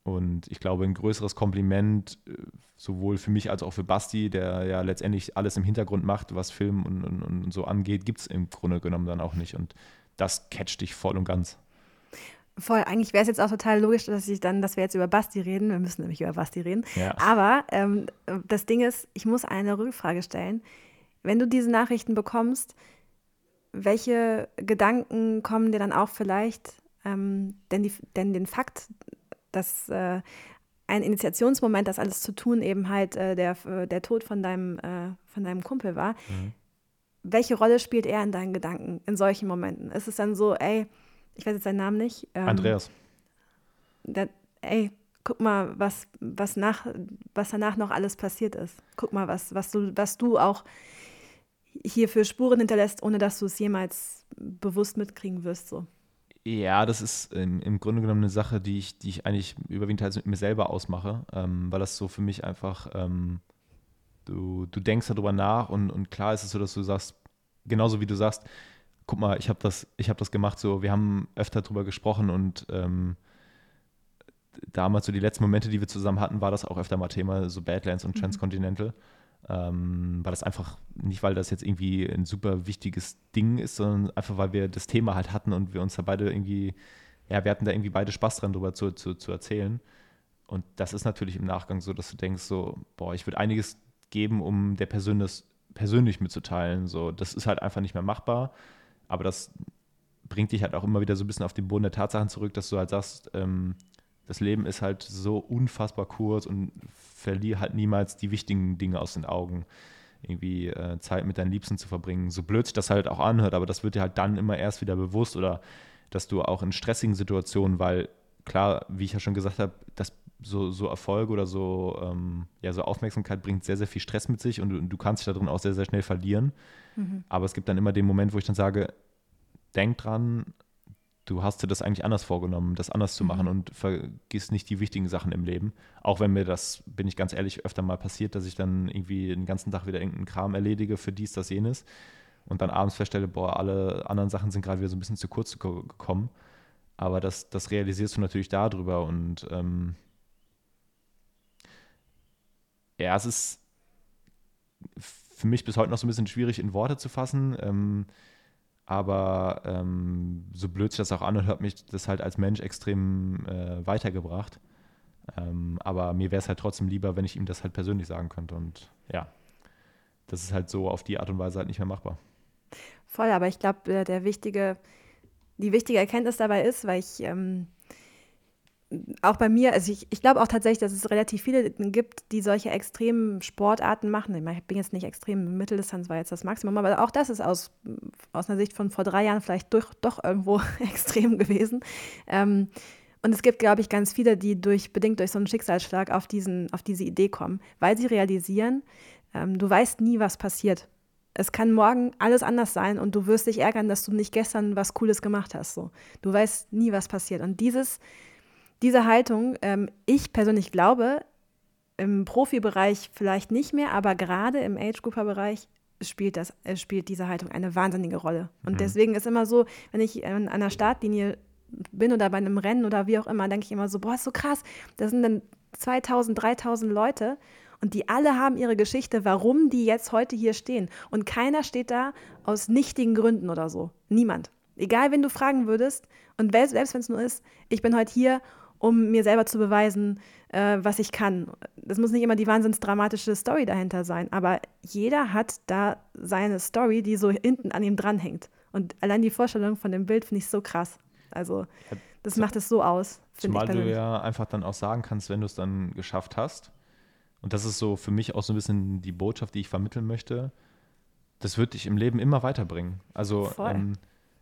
Und ich glaube, ein größeres Kompliment, äh, sowohl für mich als auch für Basti, der ja letztendlich alles im Hintergrund macht, was Film und, und, und so angeht, gibt es im Grunde genommen dann auch nicht. Und das catcht dich voll und ganz. Voll, eigentlich wäre es jetzt auch total logisch, dass ich dann, dass wir jetzt über Basti reden. Wir müssen nämlich über Basti reden. Ja. Aber ähm, das Ding ist, ich muss eine Rückfrage stellen. Wenn du diese Nachrichten bekommst, welche Gedanken kommen dir dann auch vielleicht? Ähm, denn, die, denn den Fakt, dass äh, ein Initiationsmoment, das alles zu tun, eben halt äh, der, der Tod von deinem, äh, von deinem Kumpel war. Mhm. Welche Rolle spielt er in deinen Gedanken in solchen Momenten? Ist es dann so, ey, ich weiß jetzt seinen Namen nicht. Ähm, Andreas. Der, ey, guck mal, was, was, nach, was danach noch alles passiert ist. Guck mal, was, was, du, was du auch hier für Spuren hinterlässt, ohne dass du es jemals bewusst mitkriegen wirst. So. Ja, das ist im, im, Grunde genommen eine Sache, die ich, die ich eigentlich überwiegend halt mit mir selber ausmache, ähm, weil das so für mich einfach, ähm, du, du denkst darüber nach und, und klar ist es so, dass du sagst, genauso wie du sagst, guck mal, ich habe das, hab das gemacht, so, wir haben öfter darüber gesprochen und ähm, damals so die letzten Momente, die wir zusammen hatten, war das auch öfter mal Thema, so Badlands und mhm. Ähm, weil das einfach, nicht weil das jetzt irgendwie ein super wichtiges Ding ist, sondern einfach weil wir das Thema halt hatten und wir uns da beide irgendwie ja, wir hatten da irgendwie beide Spaß dran, drüber zu, zu, zu erzählen. Und das ist natürlich im Nachgang so, dass du denkst, so, boah, ich würde einiges geben, um der Person das persönlich mitzuteilen. So, das ist halt einfach nicht mehr machbar. Aber das bringt dich halt auch immer wieder so ein bisschen auf den Boden der Tatsachen zurück, dass du halt sagst, ähm, das Leben ist halt so unfassbar kurz und verlier halt niemals die wichtigen Dinge aus den Augen. Irgendwie äh, Zeit mit deinen Liebsten zu verbringen. So blöd sich das halt auch anhört, aber das wird dir halt dann immer erst wieder bewusst oder dass du auch in stressigen Situationen, weil klar, wie ich ja schon gesagt habe, das so, so Erfolg oder so, ähm, ja, so Aufmerksamkeit bringt sehr, sehr viel Stress mit sich und du, du kannst dich darin auch sehr, sehr schnell verlieren. Mhm. Aber es gibt dann immer den Moment, wo ich dann sage, denk dran, du hast dir das eigentlich anders vorgenommen, das anders zu machen mhm. und vergiss nicht die wichtigen Sachen im Leben. Auch wenn mir das, bin ich ganz ehrlich, öfter mal passiert, dass ich dann irgendwie den ganzen Tag wieder irgendeinen Kram erledige für dies, das, jenes und dann abends feststelle, boah, alle anderen Sachen sind gerade wieder so ein bisschen zu kurz gekommen. Aber das, das realisierst du natürlich darüber und ähm, ja, es ist für mich bis heute noch so ein bisschen schwierig in Worte zu fassen. Ähm, aber ähm, so blöd sich das auch anhört, hat mich das halt als Mensch extrem äh, weitergebracht. Ähm, aber mir wäre es halt trotzdem lieber, wenn ich ihm das halt persönlich sagen könnte. Und ja, das ist halt so auf die Art und Weise halt nicht mehr machbar. Voll, aber ich glaube, äh, der wichtige, die wichtige Erkenntnis dabei ist, weil ich ähm, auch bei mir, also ich, ich glaube auch tatsächlich, dass es relativ viele gibt, die solche extremen Sportarten machen. Ich bin jetzt nicht extrem, Mitteldistanz war jetzt das Maximum, aber auch das ist aus, aus einer Sicht von vor drei Jahren vielleicht durch, doch irgendwo extrem gewesen. Ähm, und es gibt, glaube ich, ganz viele, die durch, bedingt durch so einen Schicksalsschlag auf, diesen, auf diese Idee kommen, weil sie realisieren, ähm, du weißt nie, was passiert. Es kann morgen alles anders sein und du wirst dich ärgern, dass du nicht gestern was Cooles gemacht hast. So. Du weißt nie, was passiert. Und dieses, diese Haltung, ähm, ich persönlich glaube, im Profibereich vielleicht nicht mehr, aber gerade im Age-Grouper-Bereich spielt, das, äh, spielt diese Haltung eine wahnsinnige Rolle. Und mhm. deswegen ist immer so, wenn ich an einer Startlinie bin oder bei einem Rennen oder wie auch immer, denke ich immer so, boah, ist so krass, da sind dann 2000, 3000 Leute und die alle haben ihre Geschichte, warum die jetzt heute hier stehen. Und keiner steht da aus nichtigen Gründen oder so. Niemand. Egal, wen du fragen würdest und selbst wenn es nur ist, ich bin heute hier, um mir selber zu beweisen, äh, was ich kann. Das muss nicht immer die wahnsinns dramatische Story dahinter sein, aber jeder hat da seine Story, die so hinten an ihm dranhängt. Und allein die Vorstellung von dem Bild finde ich so krass. Also, das macht es so aus. Zumal du ja einfach dann auch sagen kannst, wenn du es dann geschafft hast, und das ist so für mich auch so ein bisschen die Botschaft, die ich vermitteln möchte, das wird dich im Leben immer weiterbringen. Also, ähm,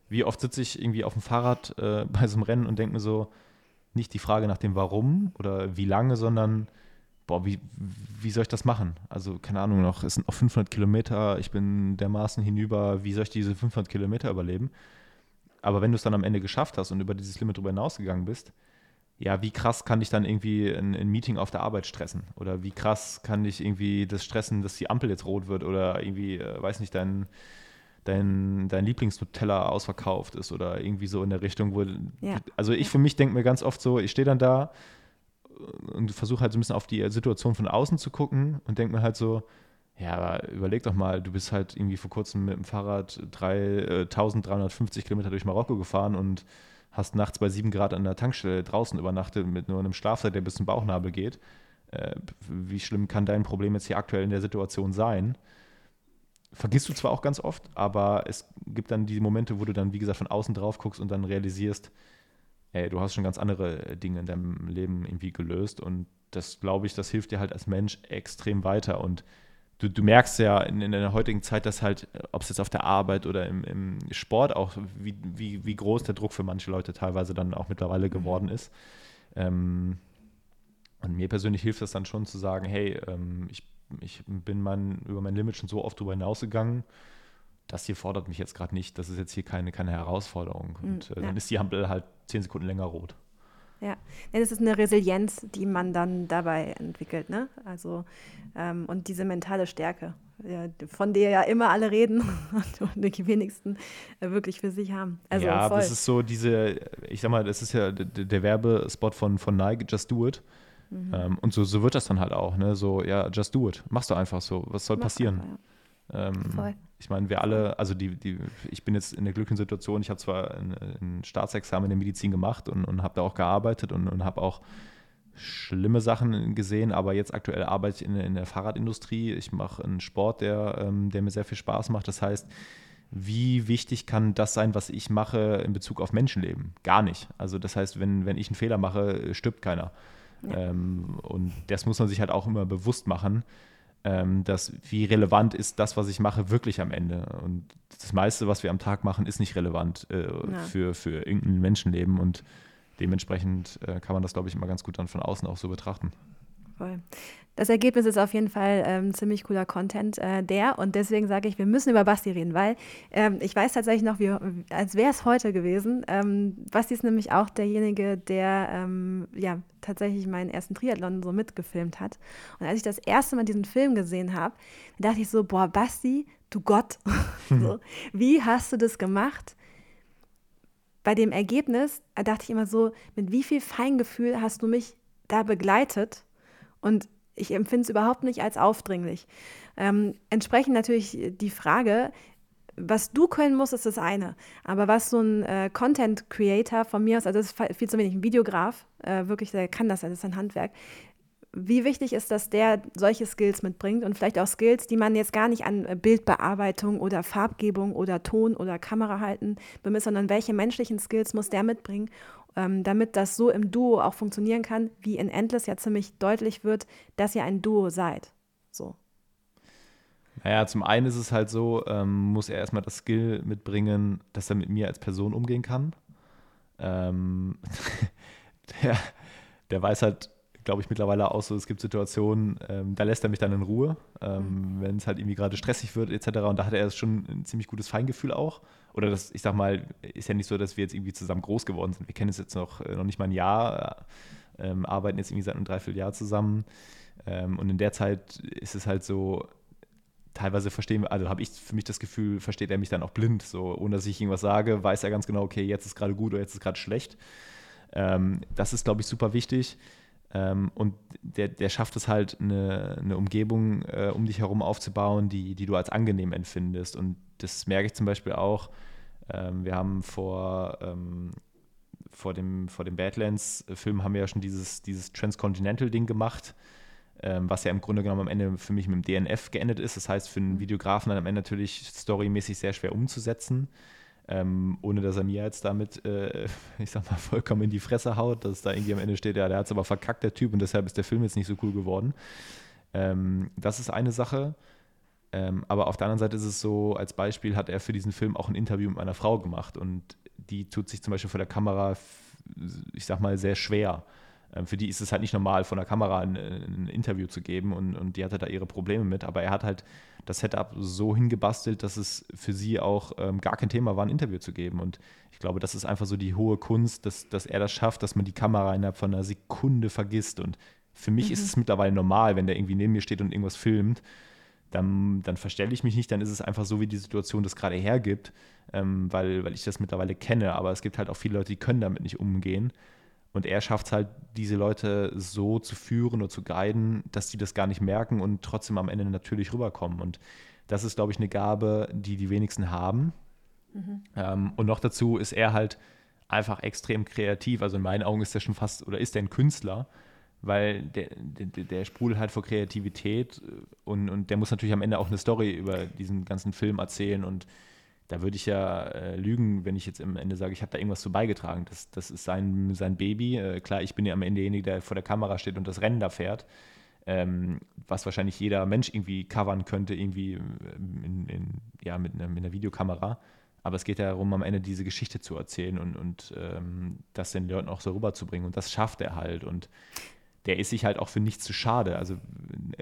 wie oft sitze ich irgendwie auf dem Fahrrad äh, bei so einem Rennen und denke mir so, nicht die Frage nach dem Warum oder wie lange, sondern boah, wie, wie soll ich das machen? Also, keine Ahnung, noch, es sind noch 500 Kilometer, ich bin dermaßen hinüber, wie soll ich diese 500 Kilometer überleben? Aber wenn du es dann am Ende geschafft hast und über dieses Limit drüber hinausgegangen bist, ja, wie krass kann dich dann irgendwie ein, ein, Meeting auf der Arbeit stressen? Oder wie krass kann dich irgendwie das stressen, dass die Ampel jetzt rot wird oder irgendwie, äh, weiß nicht, dein, dein, dein Lieblingsnutella ausverkauft ist oder irgendwie so in der Richtung, wo. Ja. Also ich für mich denke mir ganz oft so, ich stehe dann da und versuche halt so ein bisschen auf die Situation von außen zu gucken und denke mir halt so, ja, aber überleg doch mal, du bist halt irgendwie vor kurzem mit dem Fahrrad 3, äh, 1350 Kilometer durch Marokko gefahren und hast nachts bei 7 Grad an der Tankstelle draußen übernachtet mit nur einem Schlafsack, der bis zum Bauchnabel geht. Äh, wie schlimm kann dein Problem jetzt hier aktuell in der Situation sein? Vergisst du zwar auch ganz oft, aber es gibt dann die Momente, wo du dann, wie gesagt, von außen drauf guckst und dann realisierst, ey, du hast schon ganz andere Dinge in deinem Leben irgendwie gelöst und das, glaube ich, das hilft dir halt als Mensch extrem weiter und du, du merkst ja in, in der heutigen Zeit, dass halt, ob es jetzt auf der Arbeit oder im, im Sport auch, wie, wie, wie groß der Druck für manche Leute teilweise dann auch mittlerweile geworden ist. Ähm, und mir persönlich hilft das dann schon zu sagen, hey, ähm, ich ich bin mein, über mein Limit schon so oft drüber hinausgegangen. Das hier fordert mich jetzt gerade nicht. Das ist jetzt hier keine, keine Herausforderung. Hm, Und äh, ja. dann ist die Ampel halt zehn Sekunden länger rot. Ja, das ist eine Resilienz, die man dann dabei entwickelt, ne? Also ähm, und diese mentale Stärke, ja, von der ja immer alle reden und die wenigsten äh, wirklich für sich haben. Also ja, voll. das ist so diese, ich sag mal, das ist ja der, der Werbespot von, von Nike, Just Do It. Mhm. Ähm, und so, so wird das dann halt auch, ne? So, ja, just do it. Machst du einfach so. Was soll Mach passieren? Einfach, ja. ähm. Ich meine, wir alle, also die, die, ich bin jetzt in der glücklichen Situation, ich habe zwar ein, ein, Staatsexamen in der Medizin gemacht und, und habe da auch gearbeitet und, und habe auch schlimme Sachen gesehen, aber jetzt aktuell arbeite ich in, in der Fahrradindustrie. Ich mache einen Sport, der, ähm, der mir sehr viel Spaß macht. Das heißt, wie wichtig kann das sein, was ich mache in Bezug auf Menschenleben? Gar nicht. Also das heißt, wenn, wenn ich einen Fehler mache, stirbt keiner. Ja. Ähm, und das muss man sich halt auch immer bewusst machen, ähm, dass wie relevant ist das, was ich mache, wirklich am Ende. Und das meiste, was wir am Tag machen, ist nicht relevant äh, ja. für, für irgendein Menschenleben. Und dementsprechend äh, kann man das, glaube ich, immer ganz gut dann von außen auch so betrachten. Voll. Das Ergebnis ist auf jeden Fall ähm, ziemlich cooler Content, äh, der. Und deswegen sage ich, wir müssen über Basti reden, weil ähm, ich weiß tatsächlich noch, wie, als wäre es heute gewesen. Ähm, Basti ist nämlich auch derjenige, der ähm, ja tatsächlich meinen ersten Triathlon so mitgefilmt hat. Und als ich das erste Mal diesen Film gesehen habe, dachte ich so, boah, Basti, du Gott, so, wie hast du das gemacht? Bei dem Ergebnis dachte ich immer so, mit wie viel Feingefühl hast du mich da begleitet? Und ich empfinde es überhaupt nicht als aufdringlich. Ähm, entsprechend natürlich die Frage, was du können musst, ist das eine. Aber was so ein äh, Content Creator von mir aus, also das ist viel zu wenig, ein Videograf, äh, wirklich, der kann das, das ist ein Handwerk. Wie wichtig ist, dass der solche Skills mitbringt und vielleicht auch Skills, die man jetzt gar nicht an äh, Bildbearbeitung oder Farbgebung oder Ton oder Kamera halten bemisst, sondern welche menschlichen Skills muss der mitbringen, ähm, damit das so im Duo auch funktionieren kann, wie in Endless ja ziemlich deutlich wird, dass ihr ein Duo seid. So. Naja, zum einen ist es halt so, ähm, muss er erstmal das Skill mitbringen, dass er mit mir als Person umgehen kann. Ähm, der, der weiß halt glaube ich, mittlerweile auch so, es gibt Situationen, ähm, da lässt er mich dann in Ruhe, ähm, mhm. wenn es halt irgendwie gerade stressig wird etc. Und da hat er schon ein ziemlich gutes Feingefühl auch. Oder das, ich sag mal, ist ja nicht so, dass wir jetzt irgendwie zusammen groß geworden sind. Wir kennen es jetzt noch, äh, noch nicht mal ein Jahr, ähm, arbeiten jetzt irgendwie seit einem Dreivierteljahr zusammen. Ähm, und in der Zeit ist es halt so, teilweise verstehen wir, also habe ich für mich das Gefühl, versteht er mich dann auch blind. So, ohne dass ich irgendwas sage, weiß er ganz genau, okay, jetzt ist gerade gut oder jetzt ist gerade schlecht. Ähm, das ist, glaube ich, super wichtig. Ähm, und der, der schafft es halt, eine, eine Umgebung äh, um dich herum aufzubauen, die, die du als angenehm empfindest. Und das merke ich zum Beispiel auch. Ähm, wir haben vor, ähm, vor dem, vor dem Badlands-Film haben wir ja schon dieses, dieses Transcontinental-Ding gemacht, ähm, was ja im Grunde genommen am Ende für mich mit dem DNF geendet ist. Das heißt, für einen Videografen dann am Ende natürlich storymäßig sehr schwer umzusetzen ähm, ohne dass er mir jetzt damit, äh, ich sag mal, vollkommen in die Fresse haut, dass da irgendwie am Ende steht, ja, der hat es aber verkackt, der Typ, und deshalb ist der Film jetzt nicht so cool geworden. Ähm, das ist eine Sache. Ähm, aber auf der anderen Seite ist es so, als Beispiel hat er für diesen Film auch ein Interview mit meiner Frau gemacht und die tut sich zum Beispiel vor der Kamera, ich sag mal, sehr schwer. Ähm, für die ist es halt nicht normal, von der Kamera ein, ein Interview zu geben und, und, die hatte da ihre Probleme mit. Aber er hat halt das Setup so hingebastelt, dass es für sie auch ähm, gar kein Thema war, ein Interview zu geben. Und ich glaube, das ist einfach so die hohe Kunst, dass, dass er das schafft, dass man die Kamera innerhalb von einer Sekunde vergisst. Und für mich mhm. ist es mittlerweile normal, wenn der irgendwie neben mir steht und irgendwas filmt, dann, dann verstelle ich mich nicht, dann ist es einfach so, wie die Situation das gerade hergibt, ähm, weil, weil ich das mittlerweile kenne. Aber es gibt halt auch viele Leute, die können damit nicht umgehen. Und er schafft es halt, diese Leute so zu führen oder zu guiden, dass sie das gar nicht merken und trotzdem am Ende natürlich rüberkommen. Und das ist, glaube ich, eine Gabe, die die wenigsten haben. Mhm. Ähm, und noch dazu ist er halt einfach extrem kreativ. Also in meinen Augen ist er schon fast oder ist er ein Künstler, weil der, der, der sprudelt halt vor Kreativität und, und der muss natürlich am Ende auch eine Story über diesen ganzen Film erzählen und da würde ich ja äh, lügen, wenn ich jetzt am Ende sage, ich habe da irgendwas zu beigetragen. Das, das ist sein, sein Baby. Äh, klar, ich bin ja am Ende derjenige, der vor der Kamera steht und das Rennen da fährt. Ähm, was wahrscheinlich jeder Mensch irgendwie covern könnte, irgendwie äh, in, in, ja, mit, einer, mit einer Videokamera. Aber es geht ja darum, am Ende diese Geschichte zu erzählen und, und ähm, das den Leuten auch so rüberzubringen. Und das schafft er halt. Und der ist sich halt auch für nichts zu schade. Also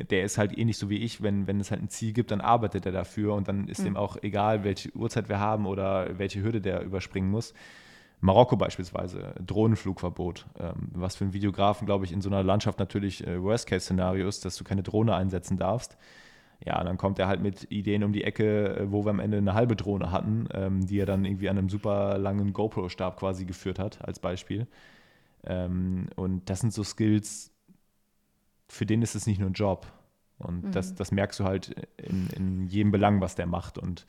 der ist halt ähnlich so wie ich, wenn, wenn es halt ein Ziel gibt, dann arbeitet er dafür und dann ist mhm. ihm auch egal, welche Uhrzeit wir haben oder welche Hürde der überspringen muss. Marokko beispielsweise, Drohnenflugverbot, ähm, was für einen Videografen, glaube ich, in so einer Landschaft natürlich äh, Worst-Case-Szenario ist, dass du keine Drohne einsetzen darfst. Ja, dann kommt er halt mit Ideen um die Ecke, äh, wo wir am Ende eine halbe Drohne hatten, ähm, die er dann irgendwie an einem super langen GoPro-Stab quasi geführt hat, als Beispiel. Ähm, und das sind so Skills, für den ist es nicht nur ein Job. Und mhm. das, das merkst du halt in, in jedem Belang, was der macht. Und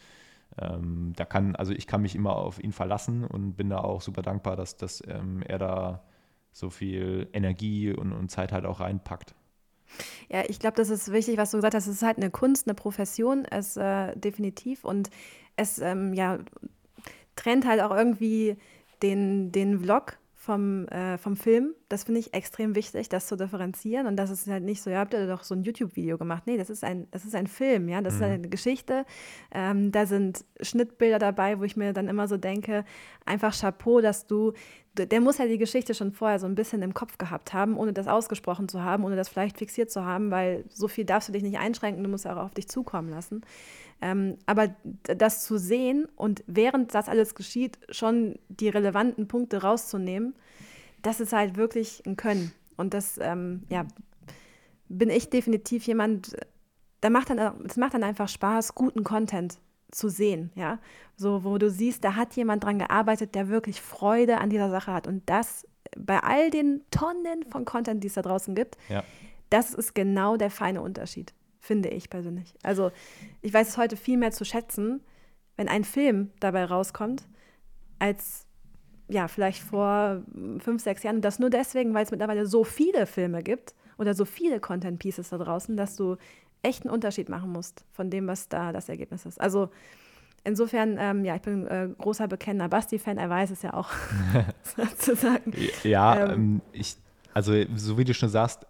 ähm, da kann, also ich kann mich immer auf ihn verlassen und bin da auch super dankbar, dass, dass ähm, er da so viel Energie und, und Zeit halt auch reinpackt. Ja, ich glaube, das ist wichtig, was du gesagt hast. Es ist halt eine Kunst, eine Profession, es äh, definitiv. Und es ähm, ja, trennt halt auch irgendwie den, den Vlog vom, äh, vom Film. Das finde ich extrem wichtig, das zu differenzieren. Und das ist halt nicht so, ja, habt ihr doch so ein YouTube-Video gemacht. Nee, das ist ein, das ist ein Film, ja, das mhm. ist eine Geschichte. Ähm, da sind Schnittbilder dabei, wo ich mir dann immer so denke, einfach Chapeau, dass du, der muss ja die Geschichte schon vorher so ein bisschen im Kopf gehabt haben, ohne das ausgesprochen zu haben, ohne das vielleicht fixiert zu haben, weil so viel darfst du dich nicht einschränken, du musst ja auch auf dich zukommen lassen. Ähm, aber das zu sehen und während das alles geschieht, schon die relevanten Punkte rauszunehmen, das ist halt wirklich ein Können. Und das, ähm, ja, bin ich definitiv jemand, da macht dann, es macht dann einfach Spaß, guten Content zu sehen, ja. So, wo du siehst, da hat jemand dran gearbeitet, der wirklich Freude an dieser Sache hat. Und das bei all den Tonnen von Content, die es da draußen gibt, ja. das ist genau der feine Unterschied finde ich persönlich. Also ich weiß es heute viel mehr zu schätzen, wenn ein Film dabei rauskommt, als ja, vielleicht vor fünf, sechs Jahren. Und das nur deswegen, weil es mittlerweile so viele Filme gibt oder so viele Content Pieces da draußen, dass du echt einen Unterschied machen musst von dem, was da das Ergebnis ist. Also insofern, ähm, ja, ich bin äh, großer bekennender Basti-Fan, er weiß es ja auch sozusagen. Ja, ähm, ähm, ich, also so wie du schon sagst,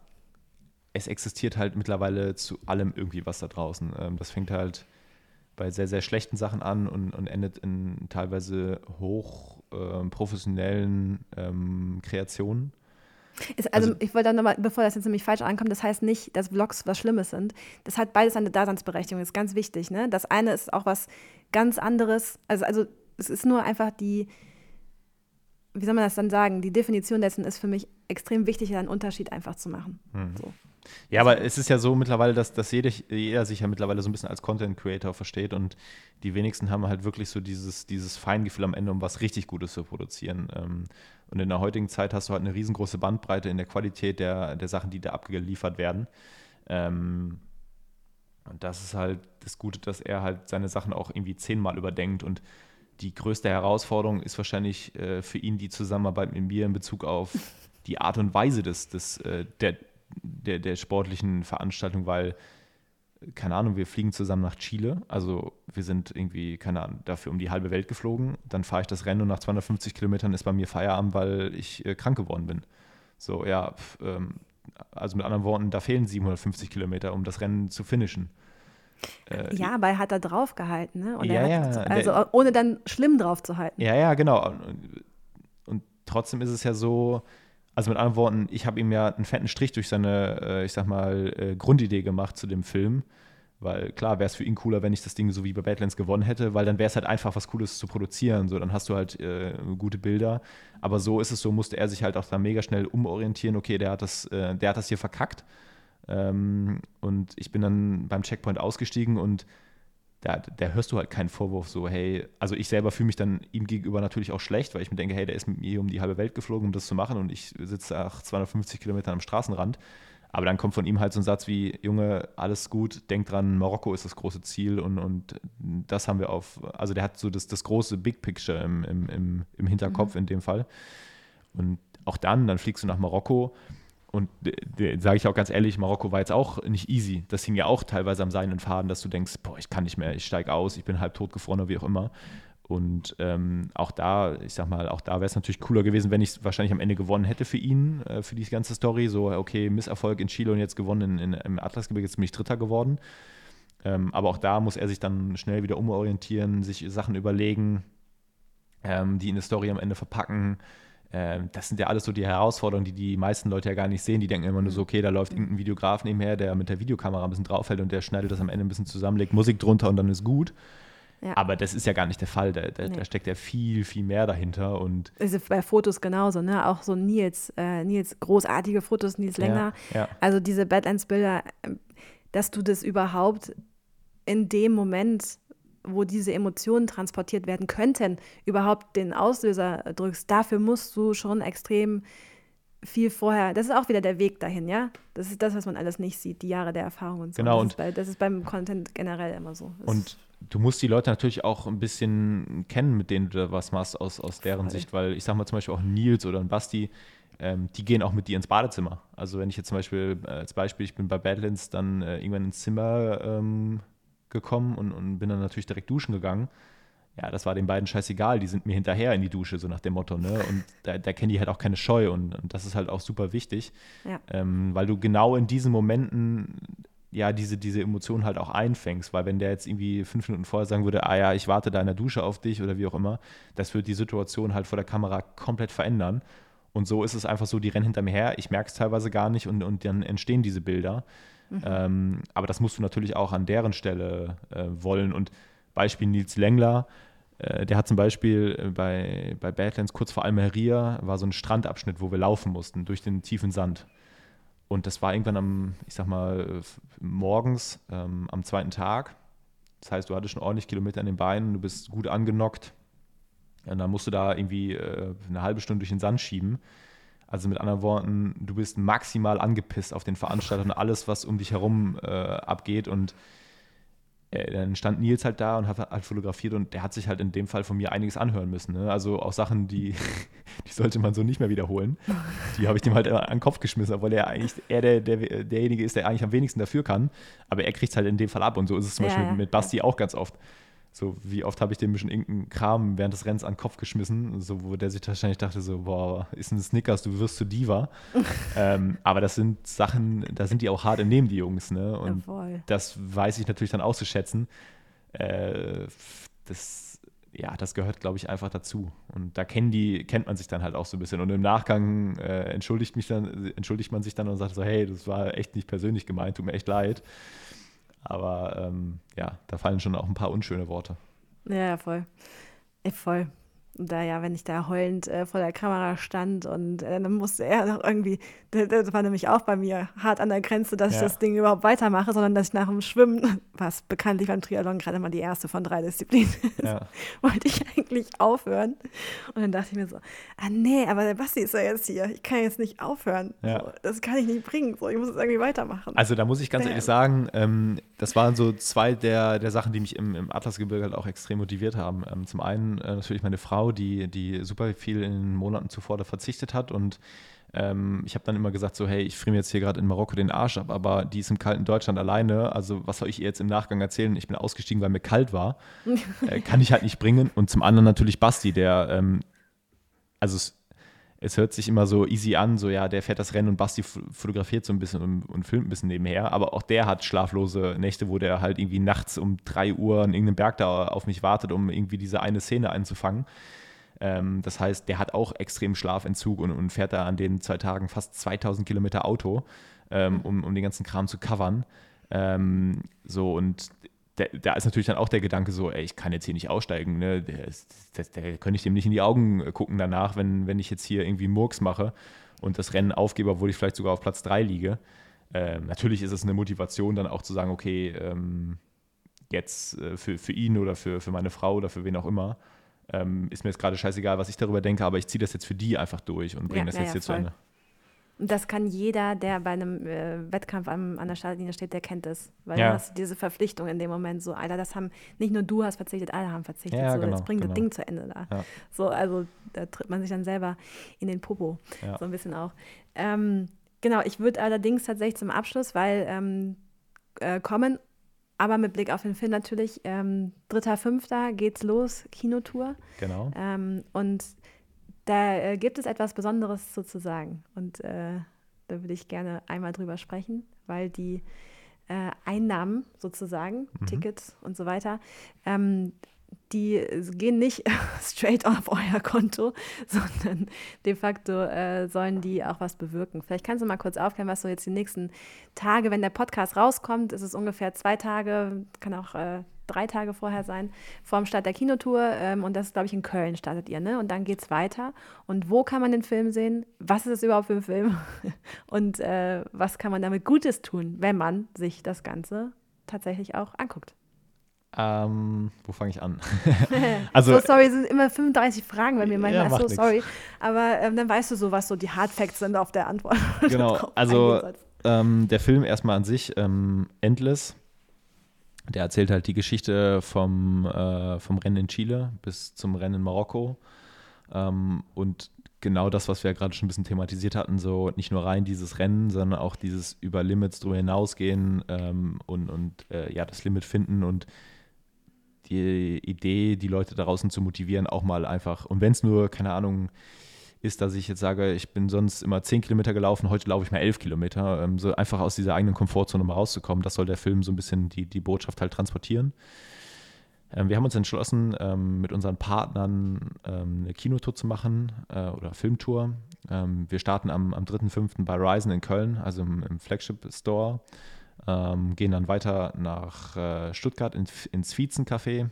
es existiert halt mittlerweile zu allem irgendwie was da draußen. Ähm, das fängt halt bei sehr, sehr schlechten Sachen an und, und endet in teilweise hoch äh, professionellen ähm, Kreationen. Ist, also, also, ich wollte dann nochmal, bevor das jetzt nämlich falsch ankommt, das heißt nicht, dass Vlogs was Schlimmes sind. Das hat beides eine Daseinsberechtigung, das ist ganz wichtig. Ne? Das eine ist auch was ganz anderes. Also, also es ist nur einfach die, wie soll man das dann sagen, die Definition dessen ist für mich extrem wichtig, einen Unterschied einfach zu machen. Mhm. So. Ja, aber es ist ja so mittlerweile, dass, dass jeder, jeder sich ja mittlerweile so ein bisschen als Content Creator versteht und die wenigsten haben halt wirklich so dieses, dieses Feingefühl am Ende, um was richtig Gutes zu produzieren. Ähm, und in der heutigen Zeit hast du halt eine riesengroße Bandbreite in der Qualität der, der Sachen, die da abgeliefert werden. Ähm, und das ist halt das Gute, dass er halt seine Sachen auch irgendwie zehnmal überdenkt und die größte Herausforderung ist wahrscheinlich äh, für ihn die Zusammenarbeit mit mir in Bezug auf die Art und Weise des, des, äh, der, der, der sportlichen Veranstaltung, weil, keine Ahnung, wir fliegen zusammen nach Chile. Also wir sind irgendwie, keine Ahnung, dafür um die halbe Welt geflogen. Dann fahre ich das Rennen und nach 250 Kilometern ist bei mir Feierabend, weil ich äh, krank geworden bin. So, ja, pf, ähm, also mit anderen Worten, da fehlen 750 Kilometer, um das Rennen zu finishen. Äh, ja, aber er hat da drauf gehalten, ne? Und ja, ja, also der, ohne dann schlimm drauf zu halten. Ja, ja, genau. Und, und trotzdem ist es ja so, also mit anderen Worten, ich habe ihm ja einen fetten Strich durch seine, äh, ich sag mal, äh, Grundidee gemacht zu dem Film. Weil klar wäre es für ihn cooler, wenn ich das Ding so wie bei Badlands gewonnen hätte, weil dann wäre es halt einfach was Cooles zu produzieren. So, dann hast du halt äh, gute Bilder. Aber so ist es so, musste er sich halt auch da mega schnell umorientieren. Okay, der hat das, äh, der hat das hier verkackt. Ähm, und ich bin dann beim Checkpoint ausgestiegen und da, da hörst du halt keinen Vorwurf so, hey, also ich selber fühle mich dann ihm gegenüber natürlich auch schlecht, weil ich mir denke, hey, der ist mit mir um die halbe Welt geflogen, um das zu machen und ich sitze nach 250 Kilometern am Straßenrand. Aber dann kommt von ihm halt so ein Satz wie, Junge, alles gut, denk dran, Marokko ist das große Ziel und, und das haben wir auf, also der hat so das, das große Big Picture im, im, im, im Hinterkopf mhm. in dem Fall. Und auch dann, dann fliegst du nach Marokko und sage ich auch ganz ehrlich, Marokko war jetzt auch nicht easy. Das hing ja auch teilweise am seinen Faden, dass du denkst, boah, ich kann nicht mehr, ich steige aus, ich bin halb totgefroren oder wie auch immer. Und ähm, auch da, ich sag mal, auch da wäre es natürlich cooler gewesen, wenn ich es wahrscheinlich am Ende gewonnen hätte für ihn, äh, für die ganze Story. So, okay, Misserfolg in Chile und jetzt gewonnen in, in, im Atlasgebirge, jetzt bin ich Dritter geworden. Ähm, aber auch da muss er sich dann schnell wieder umorientieren, sich Sachen überlegen, ähm, die in der Story am Ende verpacken. Ähm, das sind ja alles so die Herausforderungen, die die meisten Leute ja gar nicht sehen. Die denken immer nur so, okay, da läuft irgendein Videograf nebenher, der mit der Videokamera ein bisschen draufhält und der schneidet das am Ende ein bisschen zusammen, legt Musik drunter und dann ist gut. Ja. Aber das ist ja gar nicht der Fall. Da, da, nee. da, steckt ja viel, viel mehr dahinter. Und also bei Fotos genauso, ne? Auch so Nils, äh, Nils großartige Fotos, Nils Länger. Ja, ja. Also diese Badlands-Bilder, ähm, dass du das überhaupt in dem Moment wo diese Emotionen transportiert werden könnten, überhaupt den Auslöser drückst, dafür musst du schon extrem viel vorher, das ist auch wieder der Weg dahin, ja? Das ist das, was man alles nicht sieht, die Jahre der Erfahrung und so. Genau, Das, und- ist, bei, das ist beim Content generell immer so. Das Und du musst die Leute natürlich auch ein bisschen kennen, mit denen du da was machst aus, aus deren Voll. Sicht, weil ich sag mal zum Beispiel auch Nils oder ein Basti, ähm, die gehen auch mit dir ins Badezimmer. Also wenn ich jetzt zum Beispiel äh, als Beispiel, ich bin bei Badlands dann äh, irgendwann ins Zimmer ähm, gekommen und, und bin dann natürlich direkt duschen gegangen. Ja, das war den beiden scheißegal, die sind mir hinterher in die Dusche, so nach dem Motto, ne? Und da, da kennen die halt auch keine Scheu und, und das ist halt auch super wichtig, Ja. ähm, weil du genau in diesen Momenten ja diese, diese Emotionen halt auch einfängst, weil wenn der jetzt irgendwie fünf Minuten vorher sagen würde, ah ja, ich warte da in der Dusche auf dich oder wie auch immer, das wird die Situation halt vor der Kamera komplett verändern. Und so ist es einfach so, die rennen hinter mir her, ich merke es teilweise gar nicht und, und dann entstehen diese Bilder. Ähm, aber das musst du natürlich auch an deren Stelle äh, wollen. Und Beispiel Nils Lengler, äh, der hat zum Beispiel äh, bei, bei Badlands kurz vor Almeria war so ein Strandabschnitt, wo wir laufen mussten durch den tiefen Sand. Und das war irgendwann am, ich sag mal, morgens ähm, am zweiten Tag. Das heißt, du hattest schon ordentlich Kilometer in den Beinen, du bist gut angenockt. Und dann musst du da irgendwie äh, eine halbe Stunde durch den Sand schieben. Also mit anderen Worten, du bist maximal angepisst auf den Veranstalter und alles, was um dich herum äh, abgeht. Und äh, dann stand Nils halt da und hat halt fotografiert und der hat sich halt in dem Fall von mir einiges anhören müssen. Ne? Also auch Sachen, die, die sollte man so nicht mehr wiederholen. Die habe ich dem halt immer an den Kopf geschmissen, obwohl er eigentlich er der, der, derjenige ist, der eigentlich am wenigsten dafür kann. Aber er kriegt es halt in dem Fall ab. Und so ist es zum Ja, Beispiel ja. mit Basti auch ganz oft. So, wie oft habe ich dem schon irgendeinen Kram während des Rennens an den Kopf geschmissen, so, wo der sich wahrscheinlich dachte, so, boah, ist ein Snickers, du wirst zu Diva. ähm, aber das sind Sachen, da sind die auch hart im Nehmen, die Jungs, ne? Und Jawohl. das weiß ich natürlich dann auszuschätzen. Äh, das, ja, das gehört, glaube ich, einfach dazu. Und da kennen die, kennt man sich dann halt auch so ein bisschen. Und im Nachgang äh, entschuldigt mich dann, entschuldigt man sich dann und sagt so, hey, das war echt nicht persönlich gemeint, tut mir echt leid. Aber ähm, ja, da fallen schon auch ein paar unschöne Worte. Ja, voll. Voll. Und da ja, wenn ich da heulend äh, vor der Kamera stand und äh, dann musste er noch irgendwie, das, war nämlich auch bei mir hart an der Grenze, dass ich Ja. das Ding überhaupt weitermache, sondern dass ich nach dem Schwimmen, was bekanntlich beim Triathlon gerade mal die erste von drei Disziplinen ist, Ja. wollte ich eigentlich aufhören. Und dann dachte ich mir so, ah nee, aber der Basti ist ja jetzt hier, ich kann jetzt nicht aufhören. Ja. So, das kann ich nicht bringen, so, ich muss es irgendwie weitermachen. Also da muss ich ganz Bam. ehrlich sagen, ähm, das waren so zwei der, der Sachen, die mich im, im Atlasgebirge halt auch extrem motiviert haben. Ähm, zum einen äh, natürlich meine Frau, die, die super viel in den Monaten zuvor da verzichtet hat und ähm, ich habe dann immer gesagt, so, hey, ich friere mir jetzt hier gerade in Marokko den Arsch ab, aber die ist im kalten Deutschland alleine. Also, was soll ich ihr jetzt im Nachgang erzählen? Ich bin ausgestiegen, weil mir kalt war. äh, kann ich halt nicht bringen. Und zum anderen natürlich Basti, der, ähm, also es, es hört sich immer so easy an, so ja, der fährt das Rennen und Basti fotografiert so ein bisschen und, und filmt ein bisschen nebenher. Aber auch der hat schlaflose Nächte, wo der halt irgendwie nachts um 3 Uhr an irgendeinem Berg da auf mich wartet, um irgendwie diese eine Szene einzufangen. Ähm, das heißt, der hat auch extrem Schlafentzug und, und fährt da an den zwei Tagen fast 2000 Kilometer Auto, ähm, um, um den ganzen Kram zu covern. Ähm, so und da, ist natürlich dann auch der Gedanke so, ey, ich kann jetzt hier nicht aussteigen, ne? Der, ist, das, der könnte ich dem nicht in die Augen gucken danach, wenn, wenn ich jetzt hier irgendwie Murks mache und das Rennen aufgebe, obwohl ich vielleicht sogar auf Platz 3 liege. Ähm, natürlich ist es eine Motivation, dann auch zu sagen, okay, ähm, jetzt äh, für, für ihn oder für, für meine Frau oder für wen auch immer, ähm, ist mir jetzt gerade scheißegal, was ich darüber denke, aber ich ziehe das jetzt für die einfach durch und bringe Ja, das ja, jetzt ja, hier zu voll. Ende. Und das kann jeder, der bei einem äh, Wettkampf am, an der Startlinie steht, der kennt es. Weil Ja. du hast diese Verpflichtung in dem Moment so, Alter, das haben, nicht nur du hast verzichtet, alle haben verzichtet. Ja, so, genau, jetzt bring genau. das Ding zu Ende da. Ja. So, also da tritt man sich dann selber in den Popo. So ein bisschen auch. Ähm, genau, ich würde allerdings tatsächlich zum Abschluss, weil ähm, äh, kommen, aber mit Blick auf den Film natürlich, ähm, 3.5. geht's los, Kinotour. Genau. Ähm, und da äh, gibt es etwas Besonderes sozusagen. Und äh, da würde ich gerne einmal drüber sprechen, weil die äh, Einnahmen sozusagen, Tickets und so weiter, ähm, die gehen nicht straight auf euer Konto, sondern de facto äh, sollen die auch was bewirken. Vielleicht kannst du mal kurz aufklären, was so jetzt die nächsten Tage, wenn der Podcast rauskommt, ist es ungefähr zwei Tage, kann auch äh, drei Tage vorher sein, vorm Start der Kinotour. Ähm, und das ist, glaube ich, in Köln startet ihr, ne? Und dann geht es weiter. Und wo kann man den Film sehen? Was ist es überhaupt für ein Film? Und äh, was kann man damit Gutes tun, wenn man sich das Ganze tatsächlich auch anguckt? Ähm, wo fange ich an? also, so sorry, es sind immer 35 Fragen bei mir manchmal. Ja, so nix. sorry. Aber ähm, dann weißt du so, was so die Hard Facts sind auf der Antwort. Genau, also ähm, der Film erstmal an sich, ähm, Endless, der erzählt halt die Geschichte vom, äh, vom Rennen in Chile bis zum Rennen in Marokko. Ähm, und genau das, was wir ja gerade schon ein bisschen thematisiert hatten, so nicht nur rein dieses Rennen, sondern auch dieses über Limits drüber hinausgehen ähm, und, und äh, ja, das Limit finden und die Idee, die Leute da draußen zu motivieren, auch mal einfach, und wenn es nur, keine Ahnung, ist, dass ich jetzt sage, ich bin sonst immer 10 Kilometer gelaufen, heute laufe ich mal 11 Kilometer, ähm, so einfach aus dieser eigenen Komfortzone mal rauszukommen, das soll der Film so ein bisschen die, die Botschaft halt transportieren. Ähm, wir haben uns entschlossen, ähm, mit unseren Partnern eine Kinotour zu machen äh, oder Filmtour. wir starten am, am 3.5. bei Ryzen in Köln, also im, im Flagship Store. gehen dann weiter nach äh, Stuttgart in, ins Viezen-Café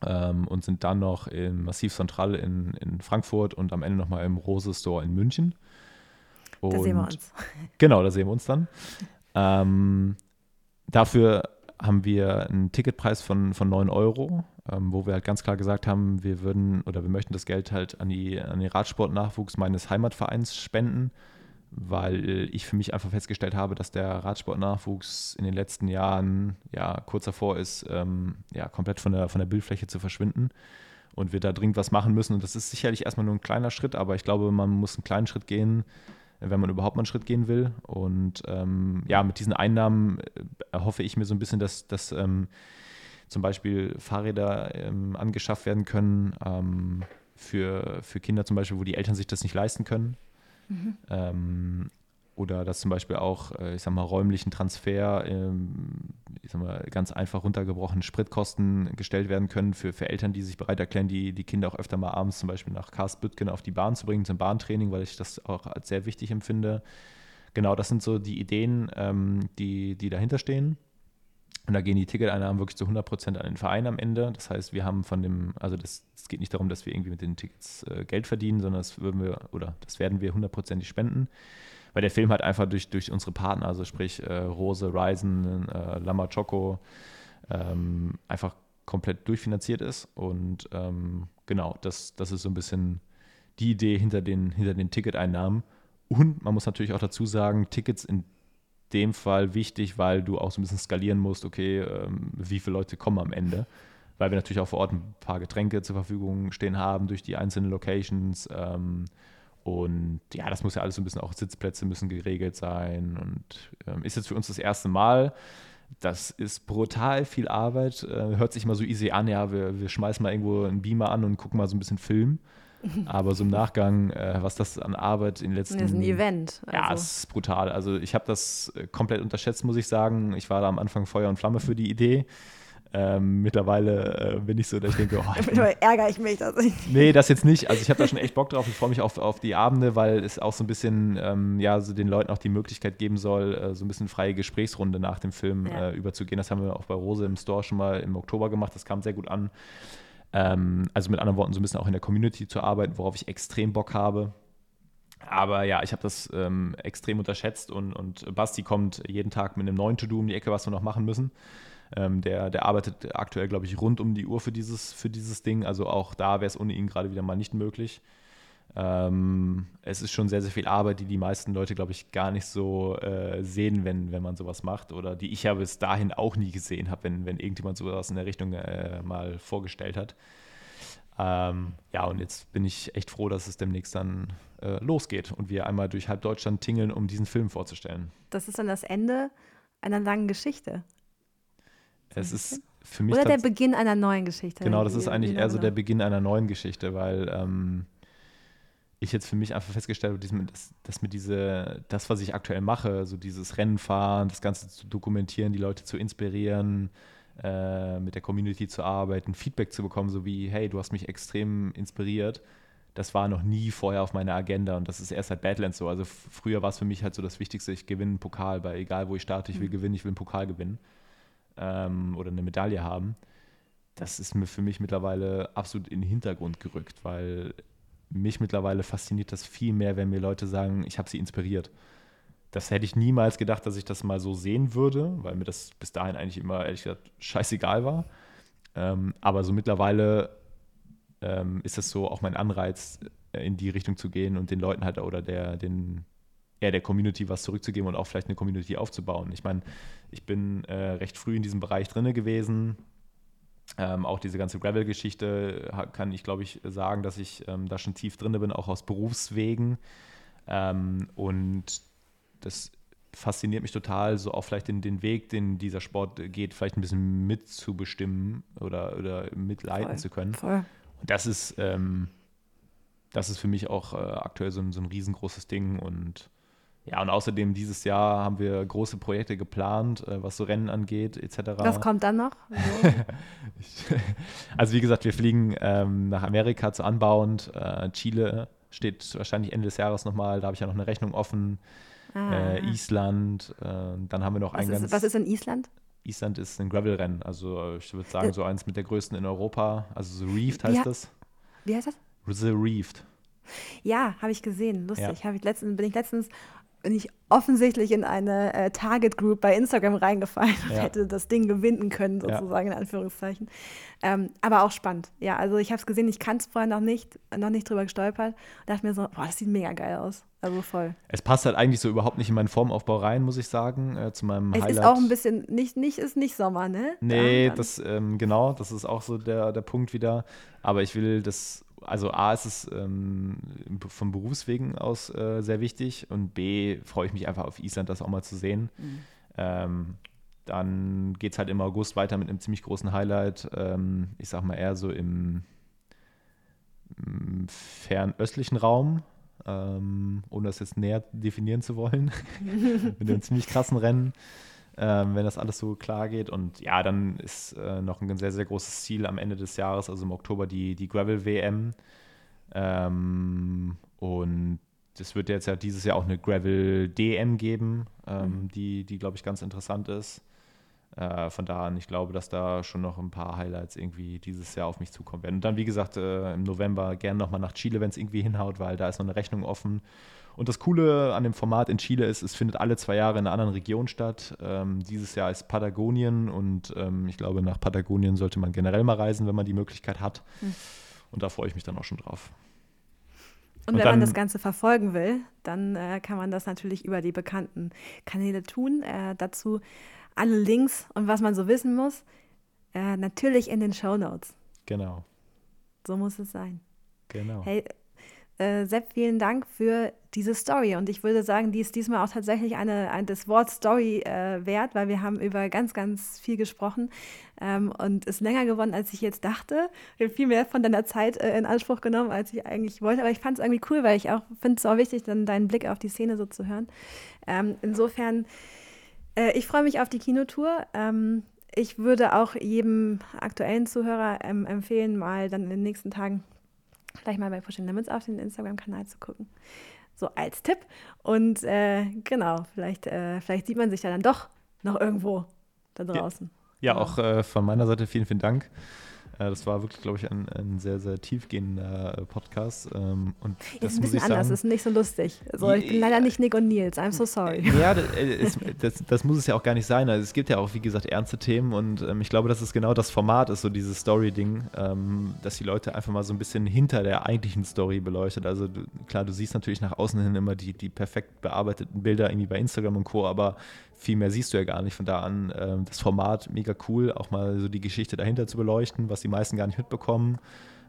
und sind dann noch im Massiv Central in, in Frankfurt und am Ende nochmal im Rose Store in München. Und da sehen wir uns. Genau, da sehen wir uns dann. Ähm, dafür haben wir einen Ticketpreis von, von 9 Euro, ähm, wo wir halt ganz klar gesagt haben, wir würden oder wir möchten das Geld halt an, die, an den Radsportnachwuchs meines Heimatvereins spenden, weil ich für mich einfach festgestellt habe, dass der Radsportnachwuchs in den letzten Jahren ja kurz davor ist, ähm, ja, komplett von der, von der Bildfläche zu verschwinden und wir da dringend was machen müssen. Und das ist sicherlich erstmal nur ein kleiner Schritt, aber ich glaube, man muss einen kleinen Schritt gehen, wenn man überhaupt mal einen Schritt gehen will. Und ähm, ja, mit diesen Einnahmen äh, erhoffe ich mir so ein bisschen, dass, dass ähm, zum Beispiel Fahrräder ähm, angeschafft werden können ähm, für, für Kinder zum Beispiel, wo die Eltern sich das nicht leisten können. Mhm. Ähm, oder dass zum Beispiel auch, äh, ich sag mal, räumlichen Transfer, ähm, ich sag mal, ganz einfach runtergebrochen Spritkosten gestellt werden können für, für Eltern, die sich bereit erklären, die, die Kinder auch öfter mal abends zum Beispiel nach Karstbüttgen auf die Bahn zu bringen, zum Bahntraining, weil ich das auch als sehr wichtig empfinde. Genau, das sind so die Ideen, ähm, die, die dahinter stehen. Und da gehen die Ticketeinnahmen wirklich zu 100 Prozent an den Verein am Ende. Das heißt, wir haben von dem, also das, es geht nicht darum, dass wir irgendwie mit den Tickets äh, Geld verdienen, sondern das würden wir, oder das werden wir hundertprozentig spenden weil der Film halt einfach durch, durch unsere Partner, also sprich äh, Rose, Ryzen, äh, Lama Choco, ähm, einfach komplett durchfinanziert ist. Und ähm, genau, das, das ist so ein bisschen die Idee hinter den, hinter den Ticketeinnahmen. Und man muss natürlich auch dazu sagen, Tickets in dem Fall wichtig, weil du auch so ein bisschen skalieren musst, okay, ähm, wie viele Leute kommen am Ende. Weil wir natürlich auch vor Ort ein paar Getränke zur Verfügung stehen haben durch die einzelnen Locations. Ähm, und ja, das muss ja alles so ein bisschen auch Sitzplätze müssen geregelt sein. Und ähm, ist jetzt für uns das erste Mal. Das ist brutal viel Arbeit. Äh, hört sich mal so easy an, ja, wir, wir schmeißen mal irgendwo einen Beamer an und gucken mal so ein bisschen Film. Aber so im Nachgang, äh, was das an Arbeit in den letzten. Das ist ein Event. Also. Ja, es ist brutal. Also ich habe das äh, komplett unterschätzt, muss ich sagen. Ich war da am Anfang Feuer und Flamme für die Idee. Ähm, mittlerweile äh, bin ich so, dass ich denke, oh, ich ärgere ich mich. Dass ich nee, das jetzt nicht. Also ich habe da schon echt Bock drauf. Ich freue mich auf, auf die Abende, weil es auch so ein bisschen, ähm, ja, so den Leuten auch die Möglichkeit geben soll, äh, so ein bisschen freie Gesprächsrunde nach dem Film ja. äh, überzugehen. Das haben wir auch bei Rose im Store schon mal im Oktober gemacht. Das kam sehr gut an. Ähm, also mit anderen Worten, so ein bisschen auch in der Community zu arbeiten, worauf ich extrem Bock habe. Aber ja, ich habe das ähm, extrem unterschätzt und, und Basti kommt jeden Tag mit einem neuen To-Do um die Ecke, was wir noch machen müssen. Ähm, der, der arbeitet aktuell, glaube ich, rund um die Uhr für dieses, für dieses Ding. Also auch da wäre es ohne ihn gerade wieder mal nicht möglich. Ähm, es ist schon sehr, sehr viel Arbeit, die die meisten Leute, glaube ich, gar nicht so äh, sehen, wenn, wenn man sowas macht. Oder die ich ja bis dahin auch nie gesehen habe, wenn, wenn irgendjemand sowas in der Richtung äh, mal vorgestellt hat. Ähm, ja, und jetzt bin ich echt froh, dass es demnächst dann äh, losgeht und wir einmal durch halb Deutschland tingeln, um diesen Film vorzustellen. Das ist dann das Ende einer langen Geschichte. Es ist für mich. Oder der Beginn einer neuen Geschichte. Genau, das ist eigentlich eher so der Beginn einer neuen Geschichte, weil ähm, ich jetzt für mich einfach festgestellt habe, dass, dass mir diese, das, was ich aktuell mache, so dieses Rennen fahren, das Ganze zu dokumentieren, die Leute zu inspirieren, äh, mit der Community zu arbeiten, Feedback zu bekommen, so wie, hey, du hast mich extrem inspiriert. Das war noch nie vorher auf meiner Agenda und das ist erst seit Badlands so. Also früher war es für mich halt so das Wichtigste, ich gewinne einen Pokal, weil egal wo ich starte, ich will mhm. gewinnen, ich will einen Pokal gewinnen ähm, oder eine Medaille haben, das ist mir für mich mittlerweile absolut in den Hintergrund gerückt, weil mich mittlerweile fasziniert das viel mehr, wenn mir Leute sagen, ich habe sie inspiriert. das hätte ich niemals gedacht, dass ich das mal so sehen würde, weil mir das bis dahin eigentlich immer, ehrlich gesagt, scheißegal war. Ähm, aber so mittlerweile ähm, ist es so auch mein Anreiz, äh, in die Richtung zu gehen und den Leuten halt oder der, den, eher der Community was zurückzugeben und auch vielleicht eine Community aufzubauen. Ich meine, ich bin äh, recht früh in diesem Bereich drinne gewesen. Ähm, auch diese ganze Gravel-Geschichte kann ich, glaube ich, sagen, dass ich ähm, da schon tief drin bin, auch aus Berufswegen. Ähm, und das fasziniert mich total, so auch vielleicht den, den Weg, den dieser Sport geht, vielleicht ein bisschen mitzubestimmen oder, oder mitleiten Voll. zu können. Voll. Und das ist, ähm, das ist für mich auch äh, aktuell so ein, so ein riesengroßes Ding. Und ja, und außerdem dieses Jahr haben wir große Projekte geplant, äh, was so Rennen angeht, etc. Was kommt dann noch? also wie gesagt, wir fliegen ähm, nach Amerika zu Anbauend. Äh, Chile steht wahrscheinlich Ende des Jahres nochmal, da habe ich ja noch eine Rechnung offen. Ah. Äh, Island, äh, dann haben wir noch was ein ist, ganz. Was ist in Island? Island ist ein Gravel-Rennen, also ich würde sagen, so eins mit der größten in Europa. Also The Reefed heißt das. Wie heißt das? The Reefed. Ja, habe ich gesehen. Lustig. Ja. Ich letztens, bin ich letztens bin ich offensichtlich in eine äh, Target Group bei Instagram reingefallen und ja. hätte das Ding gewinnen können, sozusagen ja. in Anführungszeichen. Ähm, aber auch spannend. Ja, also ich habe es gesehen, ich kann es vorher noch nicht, noch nicht drüber gestolpert und dachte mir so, boah, das sieht mega geil aus. Also voll. Es passt halt eigentlich so überhaupt nicht in meinen Formaufbau rein, muss ich sagen, äh, zu meinem es Highlight. ist auch ein bisschen, nicht, nicht ist nicht Sommer, ne? Nee, das, ähm, genau, das ist auch so der, der Punkt wieder. Aber ich will das also A ist es ähm, von Berufswegen aus äh, sehr wichtig und B freue ich mich einfach auf Island, das auch mal zu sehen. Mhm. Ähm, dann geht es halt im August weiter mit einem ziemlich großen Highlight. Ähm, ich sag mal eher so im, im fernöstlichen Raum, ähm, ohne das jetzt näher definieren zu wollen, mit einem ziemlich krassen Rennen ähm, wenn das alles so klar geht. Und ja, dann ist äh, noch ein sehr, sehr großes Ziel am Ende des Jahres, also im Oktober, die, die Gravel-WM. Ähm, und es wird jetzt ja dieses Jahr auch eine Gravel-DM geben, ähm, mhm. die, die glaube ich, ganz interessant ist. Äh, von da an, ich glaube, dass da schon noch ein paar Highlights irgendwie dieses Jahr auf mich zukommen werden. Und dann, wie gesagt, äh, im November gerne nochmal nach Chile, wenn es irgendwie hinhaut, weil da ist noch eine Rechnung offen. Und das Coole an dem Format in Chile ist, es findet alle zwei Jahre in einer anderen Region statt. Ähm, dieses Jahr ist Patagonien und ähm, ich glaube, nach Patagonien sollte man generell mal reisen, wenn man die Möglichkeit hat. Hm. Und da freue ich mich dann auch schon drauf. Und, und wenn dann, man das Ganze verfolgen will, dann äh, kann man das natürlich über die bekannten Kanäle tun. Äh, dazu alle Links und was man so wissen muss, äh, natürlich in den Show Notes. Genau. So muss es sein. Genau. Hey, äh, Sepp, vielen Dank für diese Story. Und ich würde sagen, die ist diesmal auch tatsächlich eine, ein, das Wort Story äh, wert, weil wir haben über ganz, ganz viel gesprochen ähm, und ist länger geworden, als ich jetzt dachte. Ich habe viel mehr von deiner Zeit äh, in Anspruch genommen, als ich eigentlich wollte. Aber ich fand es irgendwie cool, weil ich auch finde es auch wichtig, dann deinen Blick auf die Szene so zu hören. Ähm, insofern, äh, ich freue mich auf die Kinotour. Ähm, ich würde auch jedem aktuellen Zuhörer ähm, empfehlen, mal dann in den nächsten Tagen vielleicht mal bei Pushing Limits auf den Instagram-Kanal zu gucken. So als Tipp. Und äh, genau, vielleicht, äh, vielleicht sieht man sich ja dann doch noch irgendwo da draußen. Ja, ja genau. auch äh, von meiner Seite vielen, vielen Dank. Äh, das war wirklich, glaube ich, ein, ein, sehr, sehr tiefgehender äh, Podcast. Ähm, und das ist ein bisschen anders, sagen, ist nicht so lustig. Also, ich bin leider nicht Nick und Nils, I'm so sorry. Ja, das, äh, das, das, muss es ja auch gar nicht sein. Also, es gibt ja auch, wie gesagt, ernste Themen und ähm, ich glaube, dass es genau das Format ist, so dieses Story-Ding, ähm, dass die Leute einfach mal so ein bisschen hinter der eigentlichen Story beleuchtet. Also, du, klar, du siehst natürlich nach außen hin immer die, die perfekt bearbeiteten Bilder irgendwie bei Instagram und Co., aber viel mehr siehst du ja gar nicht. Von da an ähm, das Format mega cool, auch mal so die Geschichte dahinter zu beleuchten, was die meisten gar nicht mitbekommen.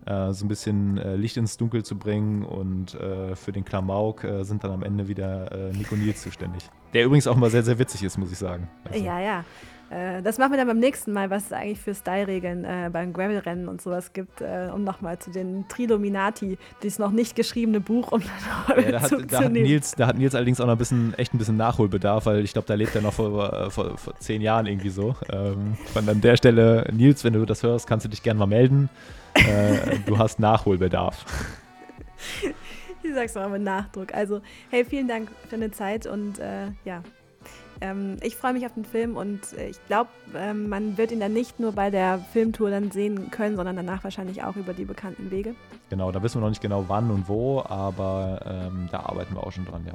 Äh, so ein bisschen äh, Licht ins Dunkel zu bringen und äh, für den Klamauk äh, sind dann am Ende wieder äh, Nico Nils zuständig. Der übrigens auch mal sehr, sehr witzig ist, muss ich sagen. Also. Ja, ja. Äh, das machen wir dann beim nächsten Mal, was es eigentlich für Style-Regeln äh, beim Gravel-Rennen und sowas gibt, äh, um nochmal zu den Tridominati, dieses noch nicht geschriebene Buch, um dann ja, da, hat, da, hat Nils, da hat Nils allerdings auch noch ein bisschen, echt ein bisschen Nachholbedarf, weil ich glaube, da lebt er noch vor, vor, vor, zehn Jahren irgendwie so. Ähm, von an der Stelle, Nils, wenn du das hörst, kannst du dich gerne mal melden. Äh, du hast Nachholbedarf. Ich sag's mal mit Nachdruck. Also, hey, vielen Dank für deine Zeit und äh, ja, ähm, ich freue mich auf den Film und äh, ich glaube, ähm, man wird ihn dann nicht nur bei der Filmtour dann sehen können, sondern danach wahrscheinlich auch über die bekannten Wege. Genau, da wissen wir noch nicht genau wann und wo, aber ähm, da arbeiten wir auch schon dran, ja.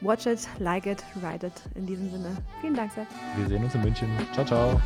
Watch it, like it, write it. In diesem Sinne, vielen Dank, Sepp. Wir sehen uns in München. Ciao, ciao.